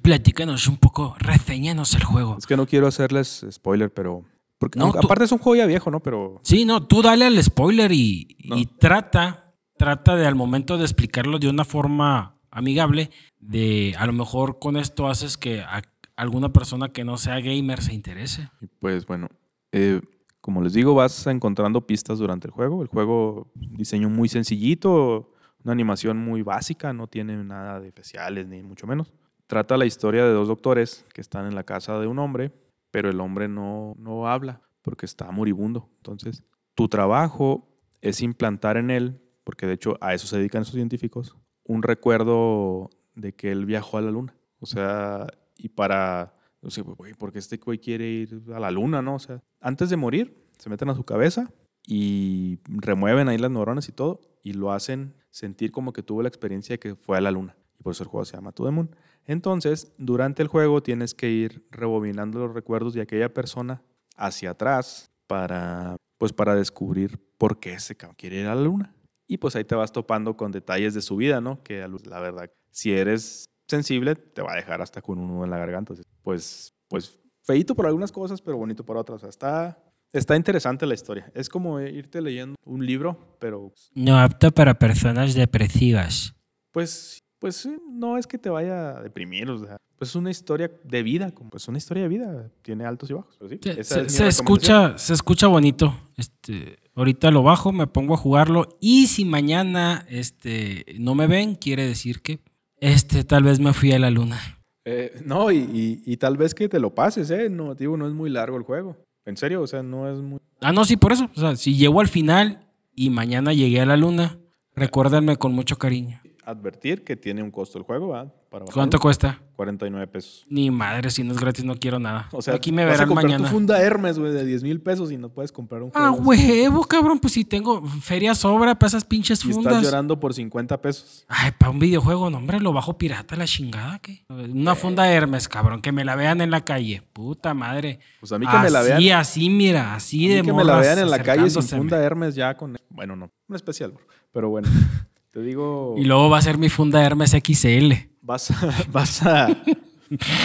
Platícanos un poco, reseñanos el juego. Es que no quiero hacerles spoiler, pero porque No, aunque- tú- aparte es un juego ya viejo, ¿no? Pero Sí, no, tú dale al spoiler y, No. y trata, trata de al momento de explicarlo de una forma amigable, de a lo mejor con esto haces que a- alguna persona que no sea gamer se interese. Pues bueno, eh, como les digo, vas encontrando pistas durante el juego. El juego, diseño muy sencillito, una animación muy básica, no tiene nada de especiales ni mucho menos. Trata la historia de dos doctores que están en la casa de un hombre, pero el hombre no, no habla porque está moribundo. Entonces, tu trabajo es implantar en él, porque de hecho a eso se dedican esos científicos, un recuerdo de que él viajó a la luna. O sea, y para, no sé, güey, porque este güey quiere ir a la luna, ¿no? O sea, antes de morir, se meten a su cabeza y remueven ahí las neuronas y todo, y lo hacen sentir como que tuvo la experiencia de que fue a la luna. Y por eso el juego se llama To The Moon. Entonces, durante el juego tienes que ir rebobinando los recuerdos de aquella persona hacia atrás para, pues, para descubrir por qué se quiere ir a la luna. Y pues ahí te vas topando con detalles de su vida, ¿no? Que la verdad, si eres sensible, te va a dejar hasta con un nudo en la garganta. Pues, pues feito por algunas cosas, pero bonito por otras. O sea, está, está interesante la historia. Es como irte leyendo un libro, pero No apto para personas depresivas. pues pues no es que te vaya a deprimir, o sea, pues es una historia de vida, como pues una historia de vida, tiene altos y bajos. pero sí, Se, es escucha, se escucha bonito. Este, ahorita lo bajo, me pongo a jugarlo. Y si mañana este, no me ven, quiere decir que este, tal vez me fui a la luna. Eh, no, y, y- y tal vez que te lo pases, ¿eh? No, digo, no es muy largo el juego. En serio, o sea, no es muy... Ah, no, sí, por eso. O sea, si llego al final y mañana llegué a la luna, recuérdenme con mucho cariño. Advertir que tiene un costo el juego, ¿verdad? Para ¿Cuánto cuesta? 49 pesos. Ni madre, si no es gratis, no quiero nada. O sea, aquí me vas a verán comprar mañana. tu funda Hermes, güey, de 10 mil pesos y no puedes comprar un juego. Ah, huevo, cabrón. Pues si tengo feria sobra para esas pinches Y estás fundas. llorando por 50 pesos. Ay, para un videojuego, no, hombre, lo bajo pirata la chingada, ¿qué? Una funda Hermes, cabrón, que me la vean en la calle. Puta madre. Pues a mí que me la vean. Así, así, mira, así a mí de que me la vean en la calle sin funda Hermes ya con... Bueno, no, un especial, bro. Pero bueno, (laughs) te digo... Y luego va a ser mi funda Hermes XL. vas a, (laughs) vas a,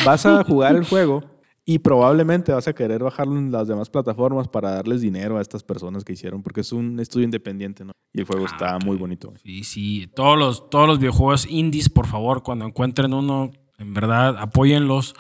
vas a jugar el juego y probablemente vas a querer bajarlo en las demás plataformas para darles dinero a estas personas que hicieron, porque es un estudio independiente, ¿no? Y el juego Ah, está muy bonito. Sí, sí. Todos los, todos los videojuegos indies, por favor, cuando encuentren uno, en verdad, apóyenlos.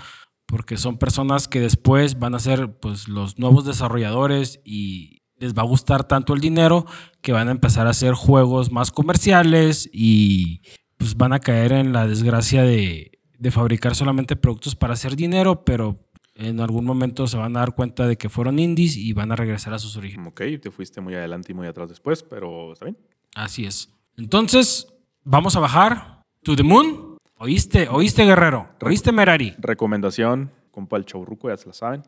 Porque son personas que después van a ser pues, los nuevos desarrolladores y les va a gustar tanto el dinero que van a empezar a hacer juegos más comerciales y pues van a caer en la desgracia de, de fabricar solamente productos para hacer dinero, pero en algún momento se van a dar cuenta de que fueron indies y van a regresar a sus orígenes. Ok, te fuiste muy adelante y muy atrás después, pero está bien. Así es. Entonces, vamos a bajar to the moon. ¿Oíste? ¿Oíste, guerrero? ¿Oíste, Merari? Recomendación, compa el chaurruco, ya se la saben.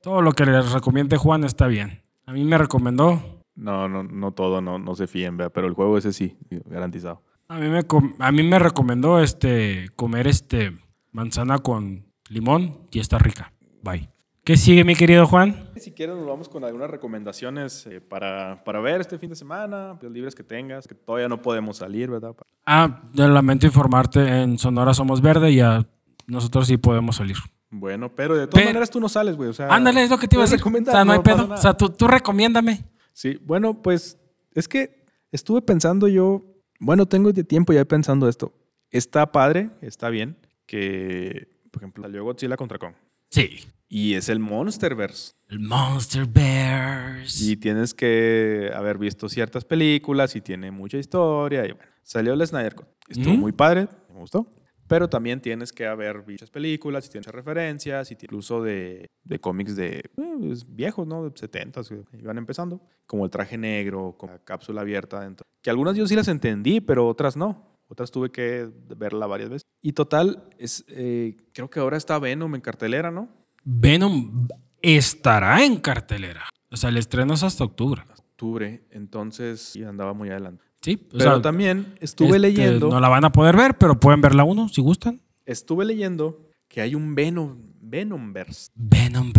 Todo lo que les recomiende Juan está bien. A mí me recomendó. No, no, no todo, no, no se fíen, ¿verdad? pero el juego ese sí, garantizado. A mí me, a mí me recomendó este, comer este, manzana con limón y está rica. Bye. ¿Qué sigue, mi querido Juan? Si quieres nos vamos con algunas recomendaciones eh, para, para ver este fin de semana, los libres que tengas, que todavía no podemos salir, ¿verdad? Ah, lamento informarte, en Sonora somos verde y a nosotros sí podemos salir. Bueno, pero de todas Pero- maneras tú no sales, güey. O sea, Ándale, es lo que te iba a decir. O sea, no hay pedo. O sea, tú, tú recomiéndame. Sí, bueno, pues es que estuve pensando yo, bueno, tengo de tiempo ya pensando esto. Está padre, está bien, que, por ejemplo, salió Godzilla contra Kong. Sí. Y es el Monsterverse. El Monster Bears. Y tienes que haber visto ciertas películas y tiene mucha historia. Y bueno, salió el Snyder Cut. Estuvo ¿Mm? muy padre, me gustó. Pero también tienes que haber muchas películas y tienes referencias y incluso de, de cómics de eh, pues, viejos, ¿no? De 70 que iban empezando. Como el traje negro, con la cápsula abierta dentro. Que algunas yo sí las entendí, pero otras no. Otras tuve que verla varias veces. Y total, es, eh, creo que ahora está Venom en cartelera, ¿no? Venom estará en cartelera. O sea, el estreno es hasta octubre. Octubre, entonces sí andaba muy adelante. Sí, o Pero sea, también estuve este, leyendo, No la van a poder ver, pero pueden verla uno si gustan. estuve leyendo que hay un Venom, Venomverse. Venom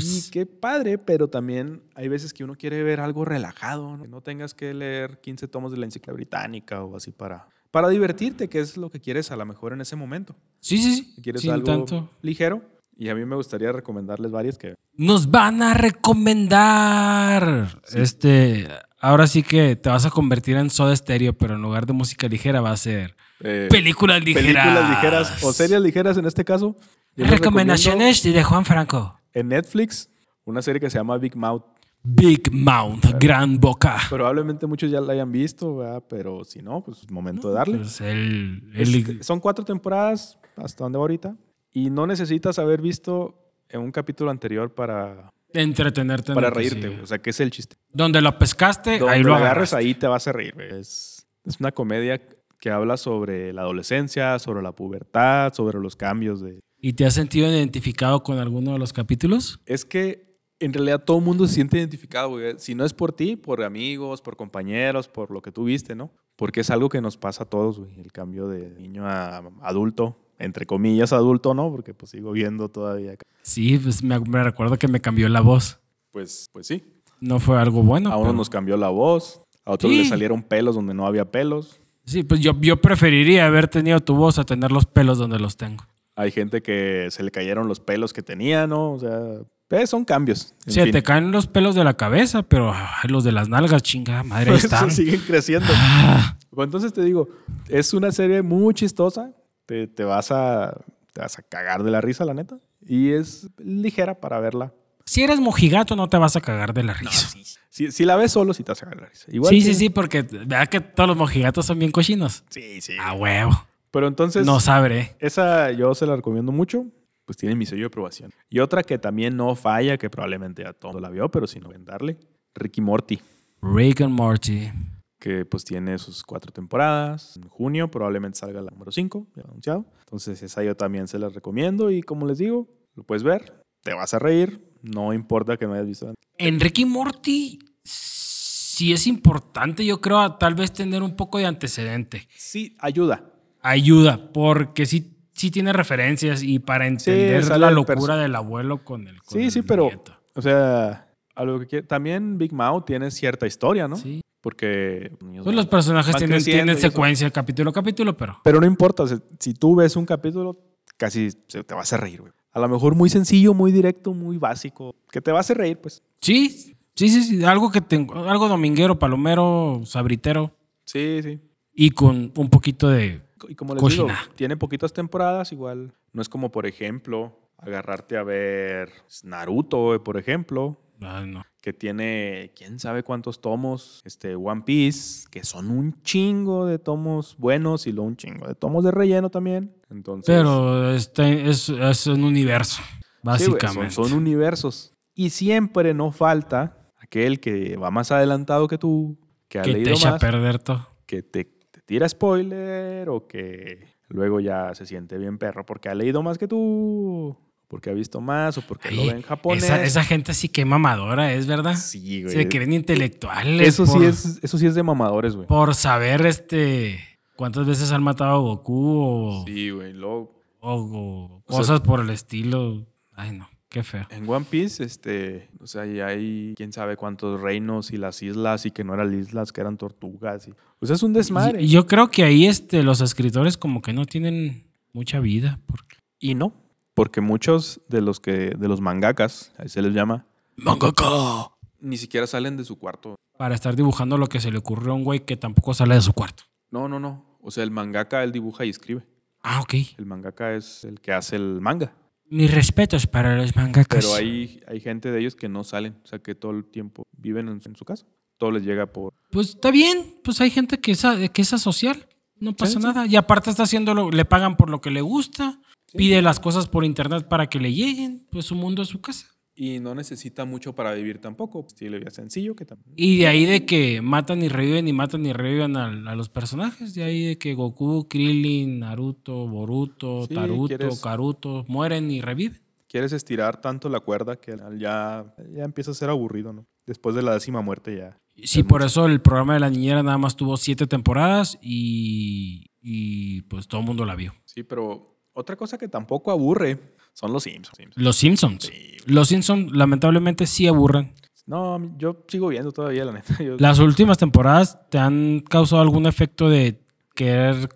Y qué padre, pero también hay veces que uno quiere ver algo relajado, ¿no? que no tengas que leer 15 tomos de la enciclopedia británica o así para, para divertirte, que es lo que quieres a lo mejor en ese momento. Sí, sí, sí. Quieres Sin algo tanto. ligero, y a mí me gustaría recomendarles varias que... Nos van a recomendar. Este, ahora sí que te vas a convertir en Soda Stereo, pero en lugar de música ligera va a ser eh, películas ligeras. películas ligeras o series ligeras en este caso. Recomendaciones de Juan Franco. En Netflix, una serie que se llama Big Mouth. Big Mount, Gran Boca. Probablemente muchos ya la hayan visto, ¿verdad? pero si no, pues es momento de darle. Pues el, el- Es- son cuatro temporadas hasta donde va ahorita y no necesitas haber visto en un capítulo anterior para, entretenerte. en para reírte, güey. o sea, que es el chiste. Donde lo pescaste, Donde ahí lo agarras. ahí te vas a reír. Es, es una comedia que habla sobre la adolescencia, sobre la pubertad, sobre los cambios de... ¿Y te has sentido identificado con alguno de los capítulos? Es que en realidad todo el mundo se siente identificado, güey. Si no es por ti, por amigos, por compañeros, por lo que tú viste, ¿no? Porque es algo que nos pasa a todos, güey. El cambio de niño a adulto, entre comillas adulto, ¿no? Porque pues sigo viendo todavía. Sí, pues me, recuerdo que me cambió la voz. Pues, pues sí. No fue algo bueno. A unos pero- nos cambió la voz, a otros Sí. le salieron pelos donde no había pelos. Sí, pues yo, yo preferiría haber tenido tu voz a tener los pelos donde los tengo. Hay gente que se le cayeron los pelos que tenía, ¿no? O sea, Pues son cambios. en Se fin. te caen los pelos de la cabeza, pero ay, los de las nalgas, chingada madre, (laughs) están. siguen creciendo. Ah, Pues Entonces te digo, es una serie muy chistosa. Te, te vas a, te vas a cagar de la risa, la neta. Y es ligera para verla. si eres mojigato, no te vas a cagar de la risa. Si, si la ves solo, sí te vas a cagar de la risa. Igual sí, que- sí, sí, porque vea que todos los mojigatos son bien cochinos. Sí, sí. A huevo. Pero entonces, No sabré. esa yo se la recomiendo mucho. Pues tiene mi sello de aprobación. Y otra que también no falla, que probablemente ya todo la vio, pero si no ven darle, Ricky Morty. Rick and Morty. Que pues tiene sus cuatro temporadas. En junio probablemente salga la número 5, ya anunciado. Entonces esa yo también se la recomiendo y como les digo, lo puedes ver, te vas a reír, no importa que no hayas visto. antes. En Rick y Morty sí es importante, yo creo, tal vez tener un poco de antecedente. Sí, ayuda. Ayuda, porque sí, sí tiene referencias y para entender la locura del abuelo con el con Sí, el sí, pero nieto. o sea, a lo que quiere- también Big Mouth tiene cierta historia, ¿no? Sí. Porque Pues los personajes tienen, tienen eso. secuencia, capítulo a capítulo, pero Pero no importa, o sea, si tú ves un capítulo, casi se te vas a reír, güey. A lo mejor muy sencillo, muy directo, muy básico, que te vas a reír, pues. sí, sí, sí, sí, algo que tengo, algo dominguero, palomero, sabritero Sí, sí. y con un poquito de Y como les digo, Cochina. tiene poquitas temporadas, igual. No es como, por ejemplo, agarrarte a ver Naruto, por ejemplo, ay, no. Que tiene quién sabe cuántos tomos, este One Piece, que son un chingo de tomos buenos y luego un chingo de tomos de relleno también. Entonces, Pero este es, es un universo, sí, básicamente. son, son universos. Y siempre no falta aquel que va más adelantado que tú, que ha que te leído echa a más, perder todo. que te, te tira spoiler o que luego ya se siente bien perro porque ha leído más que tú, porque ha visto más o porque lo ve en japonés. Esa, esa gente sí que mamadora es, ¿verdad? Sí, güey. Se creen intelectuales. Eso sí, es, eso sí es de mamadores, güey. Por saber este cuántas veces han matado a Goku o, Sí, güey. Luego, o- o O sea- cosas por el estilo. Ay, no, qué feo. en One Piece, este, o sea, y hay quién sabe cuántos reinos y las islas y que no eran islas, que eran tortugas. Y, o sea, es un desmadre. Y- y yo creo que ahí este, los escritores como que no tienen mucha vida. Porque... Y no, porque muchos de los que de los mangakas, ahí se les llama, ¡Mangaka! ni siquiera salen de su cuarto. Para estar dibujando lo que se le ocurrió a un güey que tampoco sale de su cuarto. No, no, no. O sea, el mangaka él dibuja y escribe. Ah, ok. El mangaka es el que hace el manga. Mis respetos para los mangakas. Pero hay, hay gente de ellos que no salen, o sea, que todo el tiempo viven en, en su casa. Todo les llega por... Pues está bien, pues hay gente que es, a- que es asocial, no pasa sí. nada. Y aparte está haciendo, lo- le pagan por lo que le gusta, pide las cosas por internet para que le lleguen, pues su mundo es su casa. Y no necesita mucho para vivir tampoco. Estilo de vida sencillo que también... Y de ahí de que matan y reviven y matan y reviven al- a, los personajes, de ahí de que Goku, Krillin, Naruto, Boruto, Sí, Taruto, quieres- Karuto mueren y reviven. Quieres estirar tanto la cuerda que ya, ya empieza a ser aburrido, ¿no? Después de la décima muerte ya. Sí, por eso el programa de la niñera nada más tuvo siete temporadas y, y pues todo el mundo la vio. Sí, pero otra cosa que tampoco aburre son los Simpsons. Los Simpsons. Sí. Los Simpsons lamentablemente sí aburren. No, yo sigo viendo todavía, la neta. Yo- Las últimas temporadas te han causado algún efecto de querer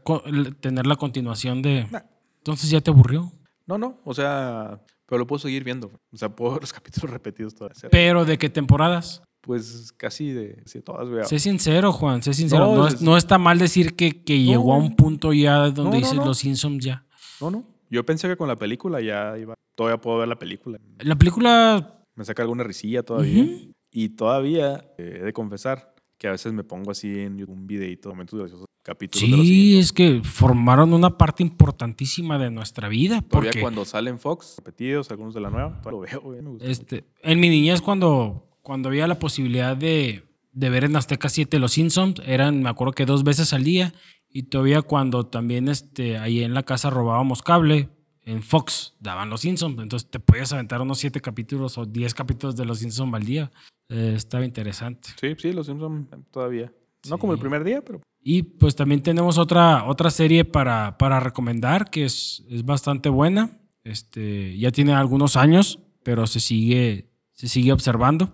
tener la continuación de... Nah. Entonces ya te aburrió. No, no, o sea, pero lo puedo seguir viendo. O sea, puedo ver los (laughs) capítulos repetidos todavía. Pero ¿de qué temporadas? Pues casi de, todas, güey. Sé sincero, Juan, sé sincero. No, No, es- no está mal decir que, que No, llegó a un punto ya donde dices los Simpsons ya. No, no. Yo pensé que con la película ya iba. Todavía puedo ver la película. La película... Me saca alguna risilla todavía. Y todavía eh, he de confesar que a veces me pongo así en YouTube un videito, momentos graciosos, capítulos de los Sí, es que formaron una parte importantísima de nuestra vida. Todavía Porque cuando salen Fox, repetidos, algunos de la nueva, lo veo, güey. Me gusta. Este, en mi niñez, cuando, cuando había la posibilidad de, de ver en Azteca 7 Los Simpsons, eran, me acuerdo que dos veces al día. Y todavía cuando también este, ahí en la casa robábamos cable, en Fox daban Los Simpsons. Entonces te podías aventar unos siete capítulos o 10 capítulos de Los Simpsons al día. Eh, estaba interesante. Sí, sí, los Simpsons todavía. No como el primer día, pero Y pues también tenemos otra, otra serie para, para recomendar que es, es bastante buena. Este, ya tiene algunos años, pero se sigue, se sigue observando.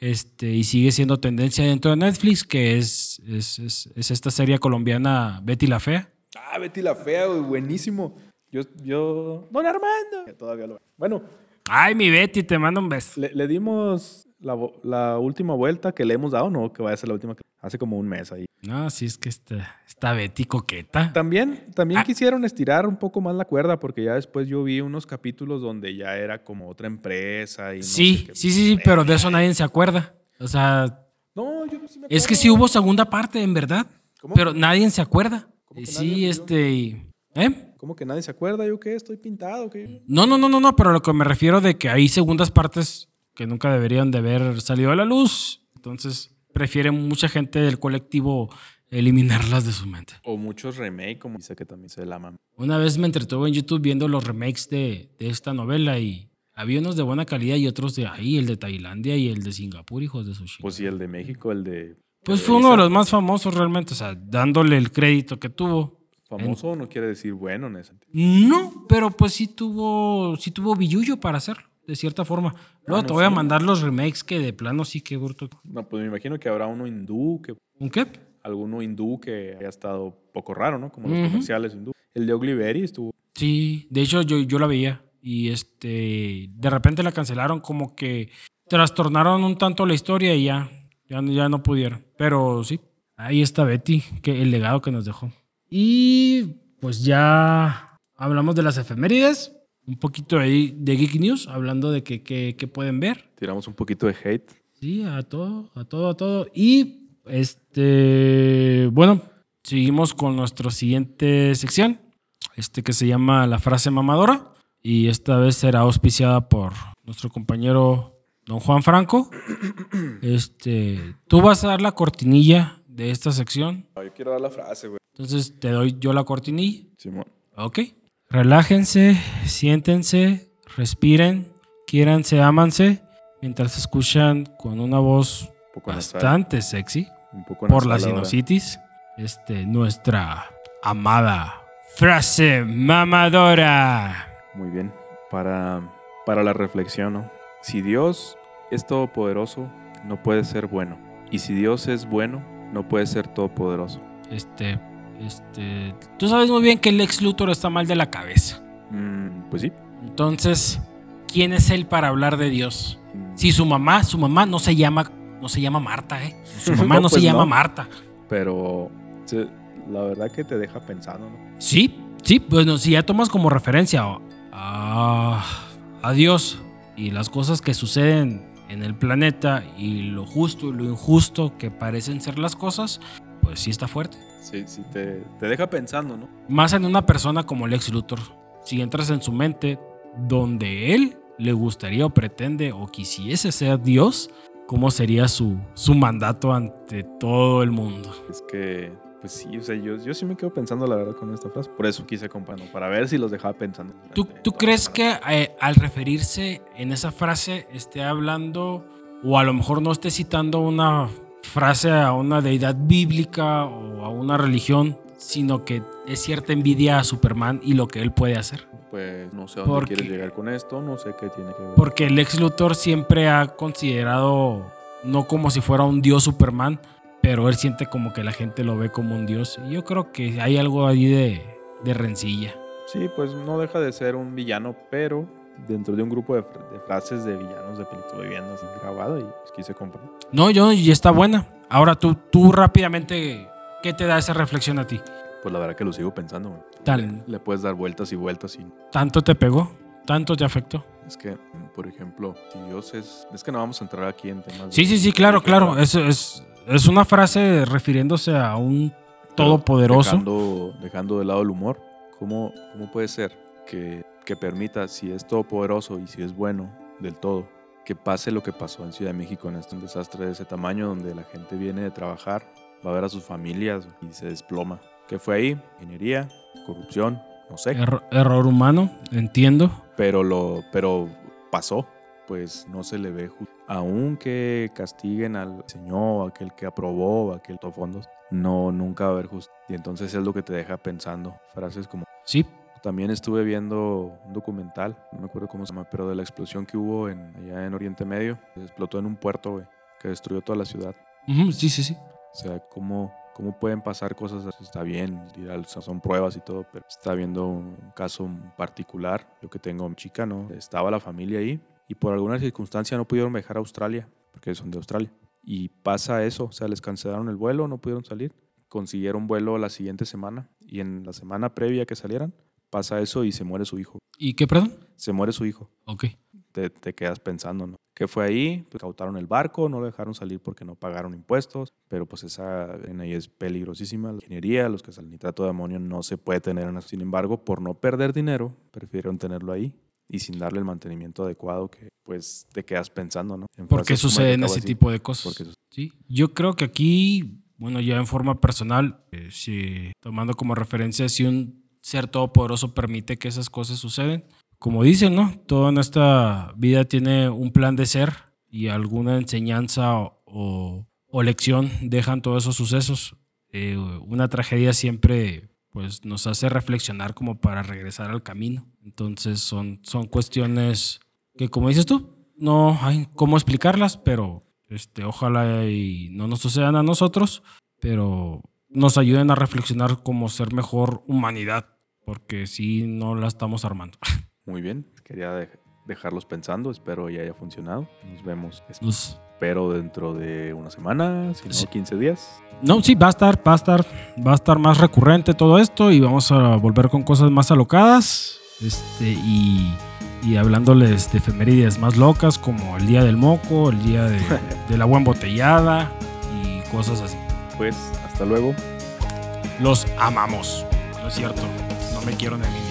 Este, y sigue siendo tendencia dentro de Netflix, que es, es, es- es esta serie colombiana Betty la Fea. Ah, Betty la Fea, buenísimo. Yo, yo, Don Armando. Que Todavía lo Bueno, Ay, mi Betty, te mando un beso. Le, le dimos la, la última vuelta que le hemos dado, no, que vaya a ser la última. Hace como un mes ahí. No, sí, es que está, está Betty coqueta. También, también Ah. quisieron estirar un poco más la cuerda porque ya después yo vi unos capítulos donde ya era como otra empresa y no sé Sí, qué. sí, sí, sí, pero de eso nadie se acuerda. O sea, No, yo sí me es que sí hubo segunda parte, en verdad. ¿Cómo? Pero nadie se acuerda. ¿Cómo Y que sí, este. ¿Eh? ¿Cómo que nadie se acuerda? ¿Yo qué? ¿Estoy pintado? ¿Qué? No, no, no, no, no, pero lo que me refiero de que hay segundas partes que nunca deberían de haber salido a la luz. Entonces, prefiere mucha gente del colectivo eliminarlas de su mente. O muchos remake, como dice que también se la maman. Una vez me entretuve en YouTube viendo los remakes de, de esta novela y había unos de buena calidad y otros de ahí, el de Tailandia y el de Singapur, hijos de sushi. Pues sí, el de México, el de... Pues fue uno de los más famosos realmente, o sea, dándole el crédito que tuvo. Famoso no quiere decir bueno en ese sentido. No, pero pues sí tuvo, sí tuvo billullo para hacerlo, de cierta forma. Luego no, te voy a mandar los remakes que de plano sí que bruto. No, pues me imagino que habrá uno hindú, que ¿Un qué? alguno hindú que haya estado poco raro, ¿no? Como los comerciales hindú. El de Oglivery estuvo... Sí, de hecho yo, yo la veía y este, de repente la cancelaron como que trastornaron un tanto la historia y ya, ya, ya no pudieron. Pero sí, ahí está Betty, que el legado que nos dejó. Y pues ya hablamos de las efemérides, un poquito ahí de Geek News, hablando de que, que- que pueden ver. Tiramos un poquito de hate. Sí, a todo, a todo, a todo. Y este, bueno, seguimos con nuestra siguiente sección, este que se llama la frase mamadora. Y esta vez será auspiciada por nuestro compañero don Juan Franco. (coughs) Este, tú vas a dar la cortinilla de esta sección. Yo quiero dar la frase, güey. Entonces te doy yo la cortinilla. Simón. Ok. Relájense, siéntense, respiren, quiéranse, ámanse, mientras escuchan con una voz Un poco nasal. bastante sexy Un poco por la sinusitis. Este, nuestra amada frase mamadora. Muy bien. Para, para la reflexión, ¿no? Si Dios es todopoderoso, no puede ser bueno. Y si Dios es bueno, no puede ser todopoderoso. Este, este, tú sabes muy bien que el ex Luthor está mal de la cabeza. Mm, pues sí. Entonces, ¿quién es él para hablar de Dios? Mm, Si su mamá, su mamá no se llama, no se llama Marta, ¿eh? Su (laughs) mamá no, No, se pues llama no. Marta. Pero la verdad que te deja pensando, ¿no? Sí, sí, bueno, si ya tomas como referencia a, a Dios y las cosas que suceden en el planeta y lo justo y lo injusto que parecen ser las cosas, pues sí está fuerte. Sí, sí, te, te deja pensando, ¿no? Más en una persona como Lex Luthor. Si entras en su mente, donde él le gustaría o pretende o quisiese ser Dios, ¿cómo sería su, su mandato ante todo el mundo? Es que, pues sí, o sea, yo, yo sí me quedo pensando, la verdad, con esta frase. Por eso quise compararlo, para ver si los dejaba pensando. ¿Tú, tú crees que eh, al referirse en esa frase esté hablando, o a lo mejor no esté citando una frase a una deidad bíblica o a una religión, sino que es cierta envidia a Superman y lo que él puede hacer? Pues no sé a dónde Porque- quieres llegar con esto, no sé qué tiene que ver. Porque el ex Luthor siempre ha considerado, no como si fuera un dios Superman, pero él siente como que la gente lo ve como un dios. Y yo creo que hay algo ahí de, de rencilla. Sí, pues no deja de ser un villano, pero dentro de un grupo de, fr- de frases de villanos de película viviendo así grabado y pues quise compartir. No, yo, y está buena. Ahora tú, tú rápidamente, ¿qué te da esa reflexión a ti? Pues la verdad que lo sigo pensando, güey. Tan, Le puedes dar vueltas y vueltas y ¿Tanto te pegó? ¿Tanto te afectó? es que, por ejemplo, si Dios es... Es que no vamos a entrar aquí en temas... de- Sí, sí, sí, claro, claro. Es, es, es una frase refiriéndose a un todopoderoso. Dejando, dejando de lado el humor, ¿cómo, cómo puede ser que, que permita, si es todopoderoso y si es bueno del todo, que pase lo que pasó en Ciudad de México en este desastre de ese tamaño donde la gente viene de trabajar, va a ver a sus familias y se desploma? ¿Qué fue ahí? Ingeniería, corrupción, no sé. Erro- error humano, entiendo. Pero, lo, pero pasó, pues no se le ve justo. Aunque castiguen al señor, aquel que aprobó, aquel que fondos, no, nunca va a haber justo. Y entonces es lo que te deja pensando. Frases como, Sí, también estuve viendo un documental, no me acuerdo cómo se llama, pero de la explosión que hubo en, allá en Oriente Medio. Explotó en un puerto, güey, que destruyó toda la ciudad. Ujú, sí, sí, sí. O sea, cómo, cómo pueden pasar cosas. Está bien, son pruebas y todo, pero está viendo un caso particular. Yo que tengo una chica, ¿no? Estaba la familia ahí y por alguna circunstancia no pudieron viajar a Australia, porque son de Australia. Y pasa eso, o sea, les cancelaron el vuelo, no pudieron salir. Consiguieron vuelo la siguiente semana y en la semana previa que salieran, pasa eso y se muere su hijo. ¿Y qué, perdón? Se muere su hijo. Ok. Te, te quedas pensando, ¿no? ¿Qué fue ahí? Pues cautaron el barco, no lo dejaron salir porque no pagaron impuestos, pero pues esa en ahí es peligrosísima. La ingeniería, los que salen nitrato de amonio no se puede tener en Sin embargo, por no perder dinero, prefirieron tenerlo ahí y sin darle el mantenimiento adecuado que pues te quedas pensando, ¿no? ¿Por qué suceden ese tipo de cosas? Sí, yo creo que aquí, bueno, ya en forma personal, eh, si, tomando como referencia si un ser todopoderoso permite que esas cosas suceden, como dicen, ¿no? Toda esta vida tiene un plan de ser y alguna enseñanza o, lección dejan todos esos sucesos. Eh, una tragedia siempre pues nos hace reflexionar como para regresar al camino. Entonces son, son cuestiones que como dices tú, no hay cómo explicarlas, pero este, ojalá y no nos sucedan a nosotros, pero nos ayuden a reflexionar como ser mejor humanidad, porque si no la estamos armando. (laughs) Muy bien, quería dejarlos pensando, espero ya haya funcionado. Nos vemos. Espero dentro de una semana, si no 15 días. No, sí, va a estar, va a estar, va a estar más recurrente todo esto y vamos a volver con cosas más alocadas. Este, y, y hablándoles de efemérides más locas como el día del moco, el día de, (laughs) de la buena botellada y cosas así. Pues, hasta luego. Los amamos. No es cierto, no me quiero mí